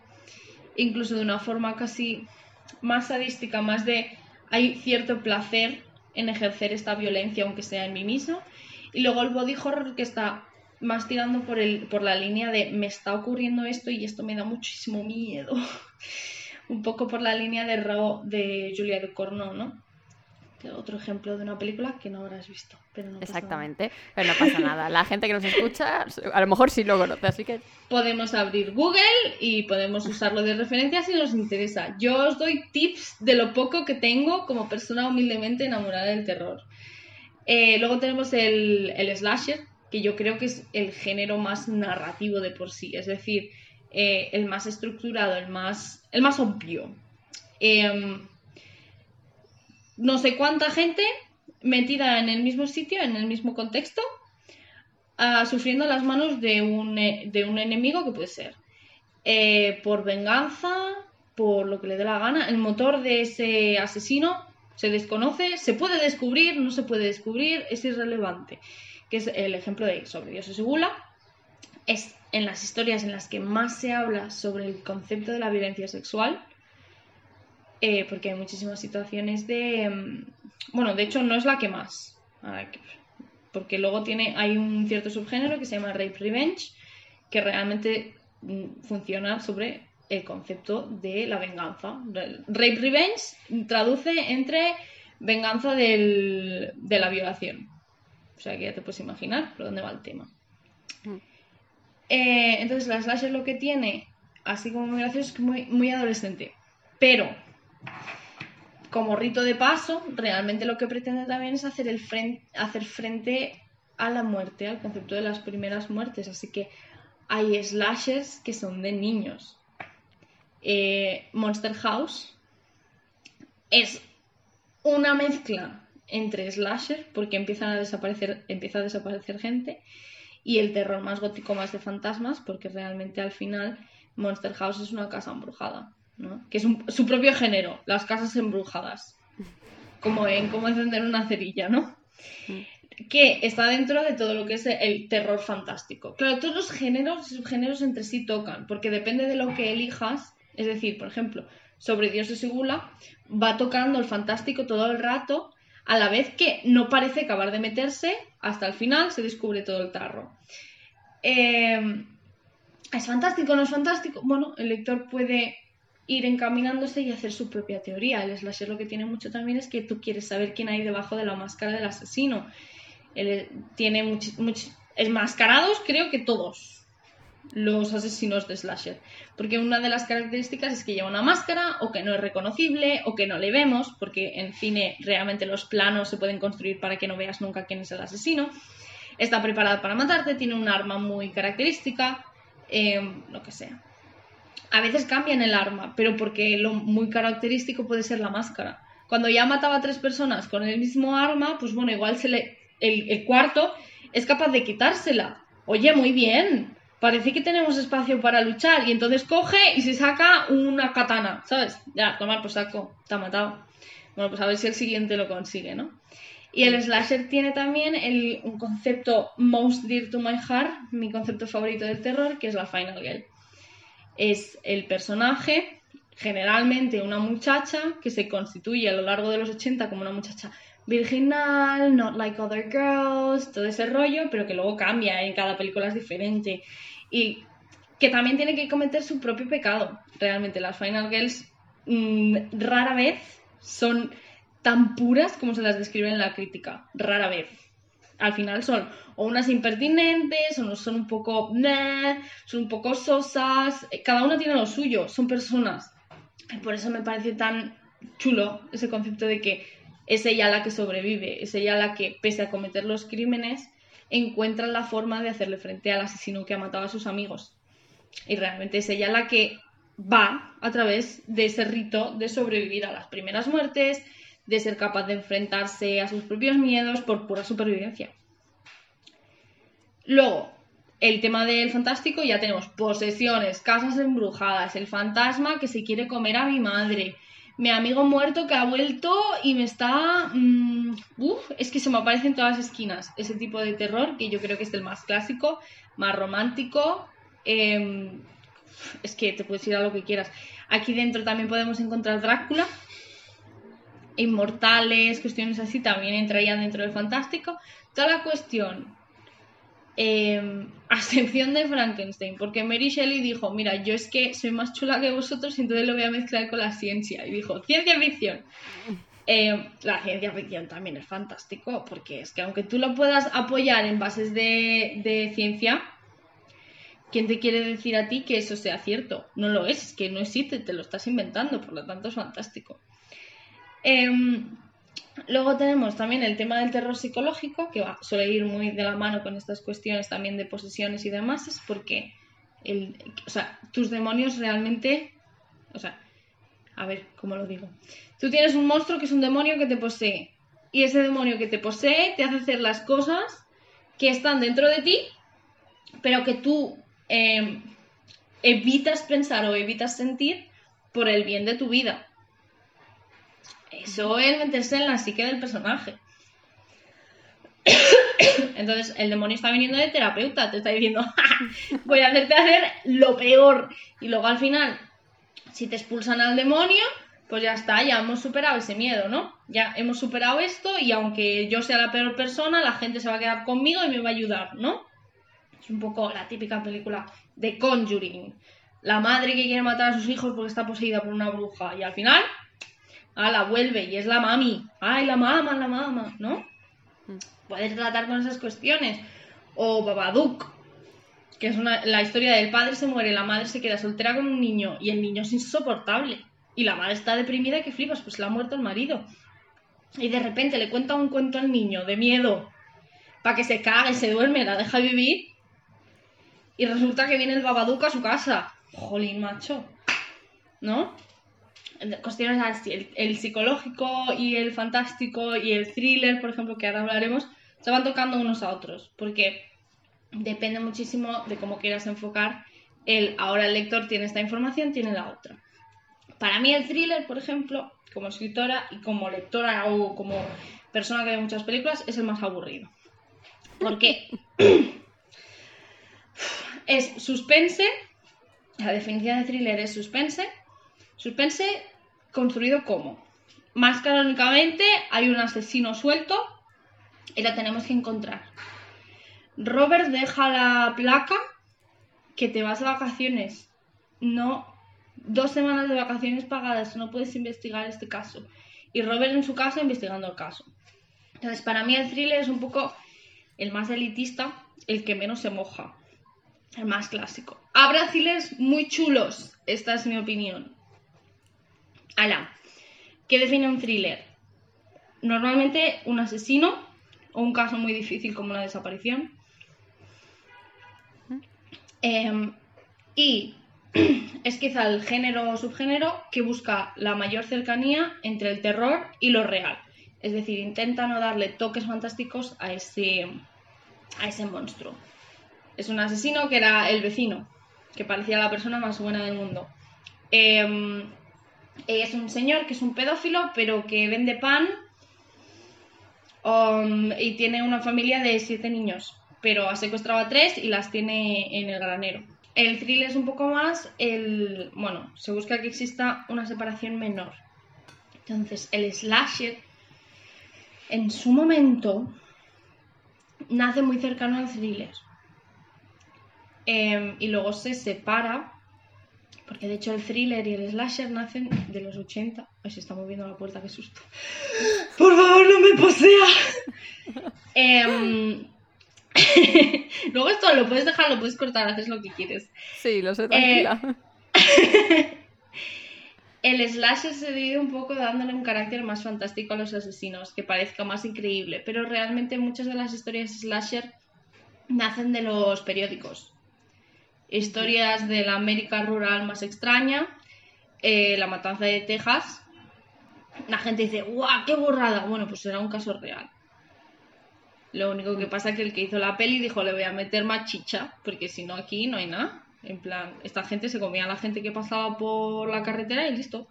incluso de una forma casi más sadística, más de hay cierto placer en ejercer esta violencia, aunque sea en mí mismo. Y luego el body horror que está más tirando por, el, por la línea de me está ocurriendo esto y esto me da muchísimo miedo. un poco por la línea de Raw de Julia de Corno, ¿no? otro ejemplo de una película que no habrás visto. Pero no Exactamente, pero no pasa nada. La gente que nos escucha, a lo mejor sí lo conoce, así que... Podemos abrir Google y podemos usarlo de referencia si nos interesa. Yo os doy tips de lo poco que tengo como persona humildemente enamorada del terror. Eh, luego tenemos el, el slasher, que yo creo que es el género más narrativo de por sí, es decir, eh, el más estructurado, el más, el más obvio. Em, no sé cuánta gente metida en el mismo sitio, en el mismo contexto, uh, sufriendo las manos de un, eh, de un, enemigo que puede ser eh, por venganza, por lo que le dé la gana. El motor de ese asesino se desconoce, se puede descubrir, no se puede descubrir, es irrelevante. Que es el ejemplo de sobre Dios y Gula. Es en las historias en las que más se habla sobre el concepto de la violencia sexual, eh, porque hay muchísimas situaciones de... Mm, bueno, de hecho no es la que más, porque luego tiene, hay un cierto subgénero que se llama Rape Revenge, que realmente mm, funciona sobre el concepto de la venganza. Rape Revenge traduce entre venganza de la violación. O sea que ya te puedes imaginar por dónde va el tema. Mm. Eh, entonces la slasher lo que tiene, así como muy gracioso, es que muy, muy adolescente. Pero, como rito de paso, realmente lo que pretende también es hacer, el frente, hacer frente a la muerte, al concepto de las primeras muertes. Así que hay slashers que son de niños. Eh, Monster House es una mezcla entre slasher, porque empiezan a desaparecer, empieza a desaparecer gente, y el terror más gótico, más de fantasmas, porque realmente al final Monster House es una casa embrujada, ¿no? Que es su propio género, las casas embrujadas, como en cómo encender una cerilla, ¿no? Que está dentro de todo lo que es el terror fantástico. Claro, todos los géneros y subgéneros entre sí tocan, porque depende de lo que elijas, es decir, por ejemplo, sobre Dios de Segula, va tocando el fantástico todo el rato, a la vez que no parece acabar de meterse, hasta el final se descubre todo el tarro. Em, ¿Es fantástico no es fantástico? Bueno, el lector puede ir encaminándose y hacer su propia teoría. El slasher lo que tiene mucho también es que tú quieres saber quién hay debajo de la máscara del asesino. Él tiene muchos... Enmascarados creo que todos, los asesinos de slasher. Porque una de las características es que lleva una máscara o que no es reconocible o que no le vemos, porque en cine realmente los planos se pueden construir para que no veas nunca quién es el asesino. Está preparada para matarte, tiene un arma muy característica, em, lo que sea. A veces cambian el arma, pero porque lo muy característico puede ser la máscara. Cuando ya mataba a tres personas con el mismo arma, pues bueno, igual se le, el cuarto es capaz de quitársela. Oye, muy bien, parece que tenemos espacio para luchar y entonces coge y se saca una katana, ¿sabes? Ya, tomar por saco, está matado. Bueno, pues a ver si el siguiente lo consigue, ¿no? Y el slasher tiene también el, un concepto most dear to my heart, mi concepto favorito del terror, que es la final girl. Es el personaje, generalmente una muchacha, que se constituye a lo largo de los 80 como una muchacha virginal, not like other girls, todo ese rollo, pero que luego cambia, en cada película es diferente. Y que también tiene que cometer su propio pecado. Realmente las Final Girls mm, rara vez son tan puras como se las describe en la crítica. Rara vez. Al final son o unas impertinentes, o son un poco... son un poco sosas. Cada una tiene lo suyo, son personas. por eso me parece tan chulo ese concepto de que es ella la que sobrevive, es ella la que, pese a cometer los crímenes, encuentra la forma de hacerle frente al asesino que ha matado a sus amigos. Y realmente es ella la que va a través de ese rito de sobrevivir a las primeras muertes, de ser capaz de enfrentarse a sus propios miedos por pura supervivencia. Luego, el tema del fantástico, ya tenemos posesiones, casas embrujadas, el fantasma que se quiere comer a mi madre, mi amigo muerto que ha vuelto y me está... Mm, es que se me aparece en todas las esquinas ese tipo de terror, que yo creo que es el más clásico, más romántico. Em, es que te puedes ir a lo que quieras. Aquí dentro también podemos encontrar Drácula, inmortales, cuestiones así, también entrarían dentro del fantástico. Toda la cuestión eh, ascensión de Frankenstein, porque Mary Shelley dijo, mira, yo es que soy más chula que vosotros entonces lo voy a mezclar con la ciencia. Y dijo, ciencia ficción. Em, la ciencia ficción también es fantástico, porque es que aunque tú lo puedas apoyar en bases de, ciencia, ¿quién te quiere decir a ti que eso sea cierto? No lo es, es que no existe, te lo estás inventando, por lo tanto es fantástico. Em, Luego tenemos también el tema del terror psicológico, que va, suele ir muy de la mano con estas cuestiones también de posesiones y demás, es porque tus demonios realmente, o sea, a ver, ¿cómo lo digo? Tú tienes un monstruo que es un demonio que te posee, y ese demonio que te posee te hace hacer las cosas que están dentro de ti, pero que tú em, evitas pensar o evitas sentir por el bien de tu vida. Eso es meterse en la psique del personaje. Entonces, el demonio está viniendo de terapeuta, te está diciendo, voy a hacerte hacer lo peor. Y luego al final, si te expulsan al demonio, pues ya está, ya hemos superado ese miedo, ¿no? Ya hemos superado esto y aunque yo sea la peor persona, la gente se va a quedar conmigo y me va a ayudar, ¿no? Es un poco la típica película de Conjuring. La madre que quiere matar a sus hijos porque está poseída por una bruja y al final la vuelve y es la mami. Ay, la mama, la mama, ¿no? Mm. Puedes tratar con esas cuestiones. O Babadook, que es una, la historia del padre se muere, la madre se queda soltera con un niño y el niño es insoportable. Y la madre está deprimida que flipas, pues le ha muerto el marido. Y de repente le cuenta un cuento al niño de miedo para que se cague, se duerme, la deja vivir. Y resulta que viene el Babadook a su casa. Jolín, macho. ¿No? Cuestiones así, el, el psicológico y el fantástico y el thriller, por ejemplo, que ahora hablaremos, se van tocando unos a otros. Porque depende muchísimo de cómo quieras enfocar el ahora el lector tiene esta información, tiene la otra. Para mí el thriller, por ejemplo, como escritora y como lectora o como persona que ve muchas películas, es el más aburrido. Porque es suspense, la definición de thriller es suspense, suspense construido como, más canónicamente hay un asesino suelto y la tenemos que encontrar. Robert deja la placa que te vas de vacaciones. No, dos semanas de vacaciones pagadas, no puedes investigar este caso. Y Robert en su casa investigando el caso. Entonces, para mí el thriller es un poco el más elitista, el que menos se moja, el más clásico. Habrá thrillers muy chulos, esta es mi opinión. Ala, ¿qué define un thriller? Normalmente un asesino o un caso muy difícil como una desaparición. Em, y es quizá el género o subgénero que busca la mayor cercanía entre el terror y lo real. Es decir, intenta no darle toques fantásticos a ese, a ese monstruo. Es un asesino que era el vecino, que parecía la persona más buena del mundo. Em, es un señor que es un pedófilo, pero que vende pan um, y tiene una familia de siete niños, pero ha secuestrado a tres y las tiene en el granero. El thriller es un poco más el. Bueno, se busca que exista una separación menor. Entonces, el slasher, en su momento, nace muy cercano al thriller. Em, y luego se separa, porque de hecho el thriller y el slasher nacen de los 80. Ay, se está moviendo la puerta, qué susto. Por favor, no me posea. Em, luego esto lo puedes dejar, lo puedes cortar, haces lo que quieres. Sí, lo sé, tranquila. El slasher se divide un poco dándole un carácter más fantástico a los asesinos, que parezca más increíble, pero realmente muchas de las historias slasher nacen de los periódicos. Historias de la América rural más extraña, eh, la matanza de Texas. La gente dice, ¡guau, qué burrada! Bueno, pues era un caso real. Lo único que pasa es que el que hizo la peli dijo, le voy a meter más chicha, porque si no aquí no hay nada. En plan, esta gente se comía a la gente que pasaba por la carretera y listo.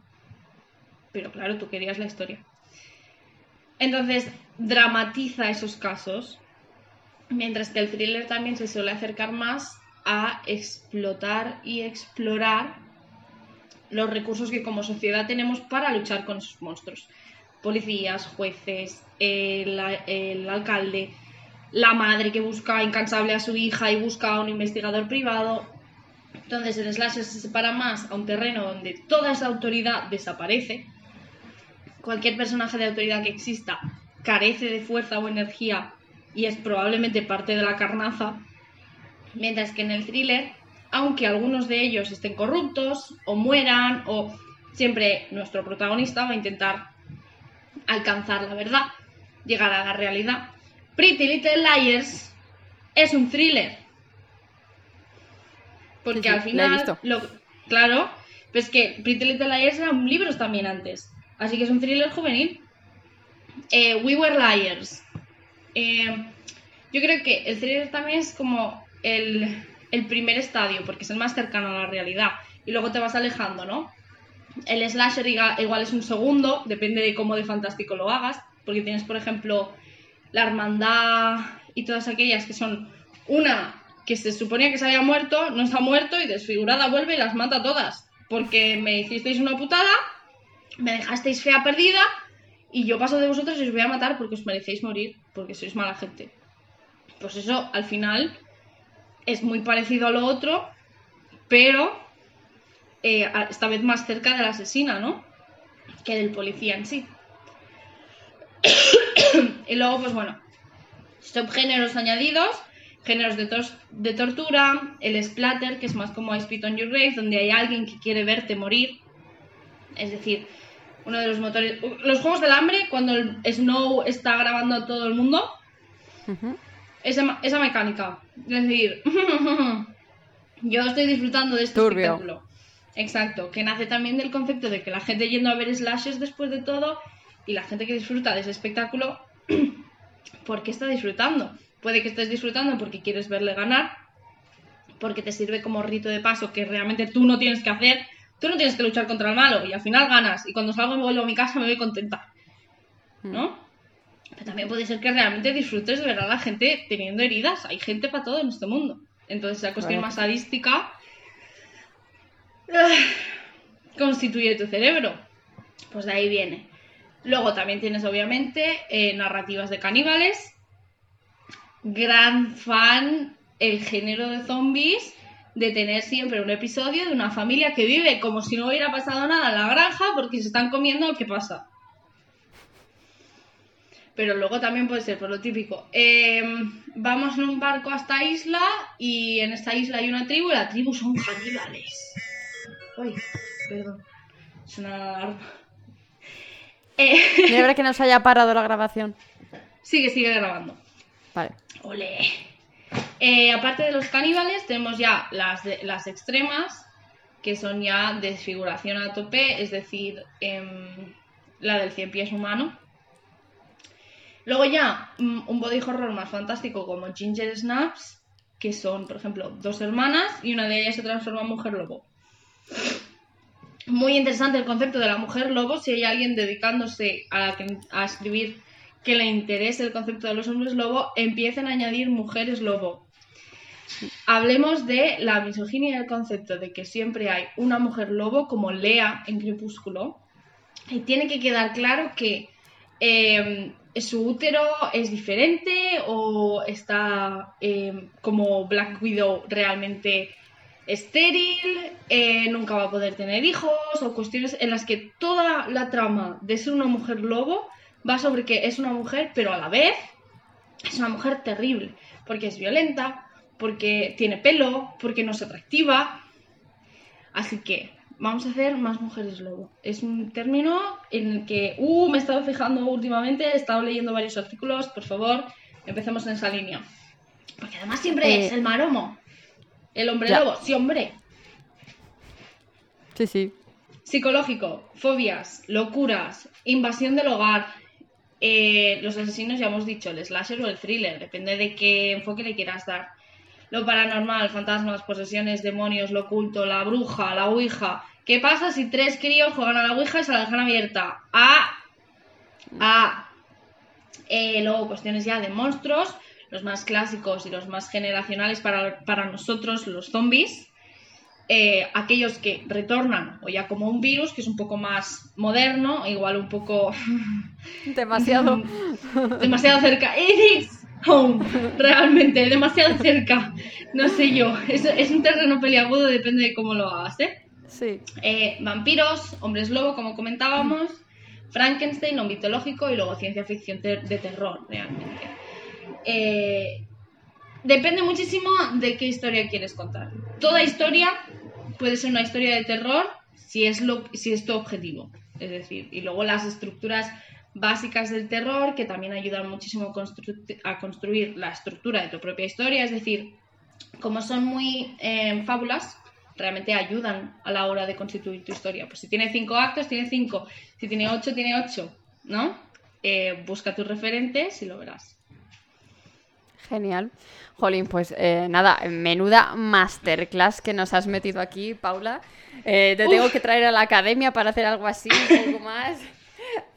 Pero claro, tú querías la historia. Entonces, dramatiza esos casos, mientras que el thriller también se suele acercar más a explotar y explorar los recursos que como sociedad tenemos para luchar con esos monstruos. Policías, jueces, el, alcalde, la madre que busca incansable a su hija y busca a un investigador privado, entonces el slasher se separa más a un terreno donde toda esa autoridad desaparece. Cualquier personaje de autoridad que exista carece de fuerza o energía y es probablemente parte de la carnaza. Mientras que en el thriller, aunque algunos de ellos estén corruptos o mueran o siempre nuestro protagonista va a intentar alcanzar la verdad, llegar a la realidad. Pretty Little Liars es un thriller porque Sí, al final, lo, claro, pues que Pretty Little Liars eran libros también antes. Así que es un thriller juvenil. Eh, We Were Liars. Eh, yo creo que el thriller también es como el, primer estadio, porque es el más cercano a la realidad. Y luego te vas alejando, ¿no? El slasher igual es un segundo, depende de cómo de fantástico lo hagas. Porque tienes, por ejemplo, la hermandad y todas aquellas que son una que se suponía que se había muerto, no está muerto y desfigurada vuelve y las mata todas. Porque me hicisteis una putada, me dejasteis fea perdida y yo paso de vosotros y os voy a matar porque os merecéis morir, porque sois mala gente. Pues eso al final es muy parecido a lo otro, pero eh, esta vez más cerca de la asesina, ¿no? que del policía en sí. y luego, pues bueno, subgéneros añadidos, géneros de, de tortura, el splatter, que es más como I Spit on Your Grave, donde hay alguien que quiere verte morir. Es decir, uno de los motores. Los juegos del hambre, cuando el Snow está grabando a todo el mundo, esa, esa, mecánica. Es decir, yo estoy disfrutando de este espectáculo. Exacto, que nace también del concepto de que la gente yendo a ver slashes después de todo y la gente que disfruta de ese espectáculo, ¿por qué está disfrutando? Puede que estés disfrutando porque quieres verle ganar, porque te sirve como rito de paso que realmente tú no tienes que hacer, tú no tienes que luchar contra el malo y al final ganas y cuando salgo me vuelvo a mi casa me voy contenta, ¿no? Pero también puede ser que realmente disfrutes de ver a la gente teniendo heridas, hay gente para todo en este mundo. Entonces la cuestión más sadística constituye tu cerebro. Pues de ahí viene. Luego también tienes obviamente eh, narrativas de caníbales. Gran fan el género de zombies de tener siempre un episodio de una familia que vive como si no hubiera pasado nada en la granja porque se están comiendo lo que pasa. Pero luego también puede ser por lo típico. Em, vamos en un barco a esta isla y en esta isla hay una tribu y la tribu son caníbales. Uy, perdón. Es una alarma. Eh... que nos haya parado la grabación. Sigue, sigue grabando. Vale. Ole. Eh, aparte de los caníbales, tenemos ya las, las extremas, que son ya desfiguración a tope, es decir, em, la del cien pies humano. Luego ya mm, un body horror más fantástico como Ginger Snaps, que son, por ejemplo, dos hermanas y una de ellas se transforma en mujer lobo. Muy interesante el concepto de la mujer lobo. Si hay alguien dedicándose a, escribir que le interese el concepto de los hombres lobo, empiecen a añadir mujeres lobo. Hablemos de la misoginia del concepto de que siempre hay una mujer lobo como Lea en Crepúsculo. Y tiene que quedar claro que em, su útero es diferente o está em, como Black Widow realmente estéril, eh, nunca va a poder tener hijos, o cuestiones en las que toda la trama de ser una mujer lobo va sobre que es una mujer, pero a la vez es una mujer terrible, porque es violenta, porque tiene pelo, porque no es atractiva. Así que vamos a hacer más mujeres lobo. Es un término en el que, uh, me he estado fijando últimamente, he estado leyendo varios artículos, por favor, empecemos en esa línea. Porque además siempre eh, es el maromo. El hombre lobo, sí, hombre. Sí, sí. Psicológico, fobias, locuras, invasión del hogar. Eh, los asesinos ya hemos dicho, el slasher o el thriller, depende de qué enfoque le quieras dar. Lo paranormal, fantasmas, posesiones, demonios, lo oculto, la bruja, la ouija. ¿Qué pasa si tres críos juegan a la ouija y se la dejan abierta? Ah, ah. Eh, luego cuestiones ya de monstruos, los más clásicos y los más generacionales para, nosotros, los zombies. Eh, aquellos que retornan, o ya como un virus, que es un poco más moderno, igual un poco... Demasiado. demasiado cerca. Home, realmente, demasiado cerca. No sé yo. Es, es un terreno peliagudo, depende de cómo lo hagas, ¿eh? Sí. Eh, vampiros, hombres lobo, como comentábamos, Frankenstein, o mitológico, y luego ciencia ficción de terror, realmente. Eh, depende muchísimo de qué historia quieres contar. Toda historia puede ser una historia de terror si es, lo, si es tu objetivo. Es decir, y luego las estructuras básicas del terror que también ayudan muchísimo a, construir la estructura de tu propia historia. Es decir, como son muy eh, fábulas, realmente ayudan a la hora de constituir tu historia. Pues si tiene cinco actos, tiene cinco. Si tiene ocho, tiene ocho. ¿No? Eh, busca tus referentes y lo verás. Genial. Jolín, pues eh, nada, menuda masterclass que nos has metido aquí, Paula. Eh, te tengo que traer a la academia para hacer algo así, un poco más,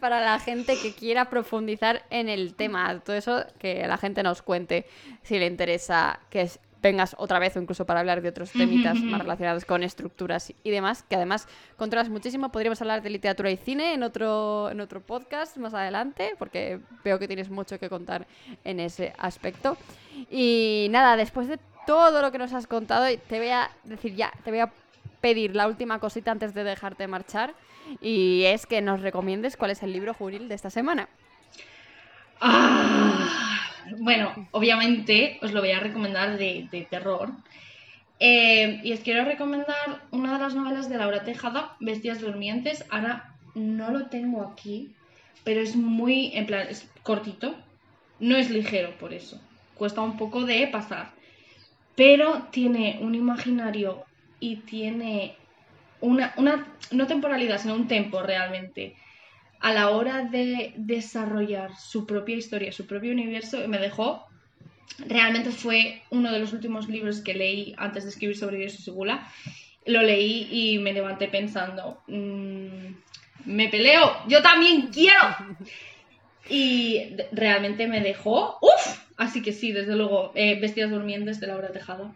para la gente que quiera profundizar en el tema. Todo eso que la gente nos cuente si le interesa, que vengas otra vez o incluso para hablar de otros temitas más relacionados con estructuras y demás, que además controlas muchísimo. Podríamos hablar de literatura y cine en otro, en otro podcast más adelante, porque veo que tienes mucho que contar en ese aspecto. Y nada, después de todo lo que nos has contado, te voy a decir ya, te voy a pedir la última cosita antes de dejarte marchar. Y es que nos recomiendes cuál es el libro juvenil de esta semana. Ah, bueno, obviamente os lo voy a recomendar de, terror. Eh, y os quiero recomendar una de las novelas de Laura Tejada, Bestias Durmientes. Ahora no lo tengo aquí, pero es muy, en plan, es cortito. No es ligero por eso. Cuesta un poco de pasar. Pero tiene un imaginario y tiene una, una no temporalidad, sino un tempo realmente a la hora de desarrollar su propia historia, su propio universo, me dejó. Realmente fue uno de los últimos libros que leí antes de escribir sobre Dios y Segula. Lo leí y me levanté pensando, mm, me peleo, yo también quiero. Y realmente me dejó, ¡uf! Así que sí, desde luego, eh, Bestias Durmientes de Laura Tejada.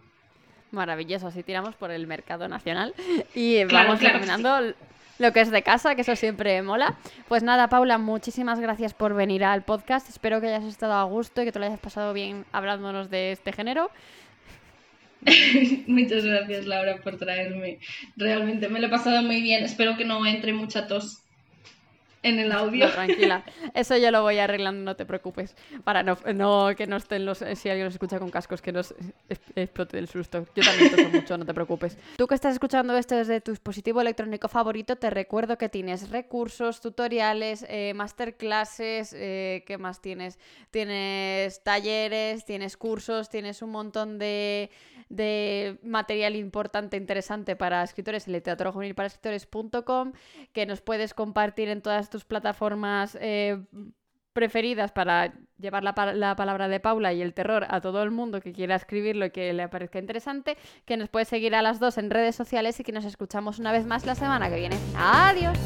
Maravilloso, así tiramos por el mercado nacional y vamos recomendando lo que es de casa, que eso siempre mola. Pues nada, Paula, muchísimas gracias por venir al podcast. Espero que hayas estado a gusto y que te lo hayas pasado bien hablándonos de este género. Muchas gracias, Laura, por traerme. Realmente me lo he pasado muy bien. Espero que no entre mucha tos en el audio. tranquila, eso yo lo voy arreglando, no te preocupes. Para no, no que no estén los. Si alguien nos escucha con cascos, que nos explote el susto. Yo también toso mucho, no te preocupes. Tú que estás escuchando esto desde tu dispositivo electrónico favorito, te recuerdo que tienes recursos, tutoriales, eh, masterclasses. Eh, ¿Qué más tienes? Tienes talleres, tienes cursos, tienes un montón de de material importante, interesante para escritores, el teatro juvenil para escritores.com, que nos puedes compartir en todas tus plataformas eh, preferidas para llevar la, la, palabra de Paula y el terror a todo el mundo que quiera escribirlo y que le parezca interesante, que nos puedes seguir a las dos en redes sociales y que nos escuchamos una vez más la semana que viene. Adiós.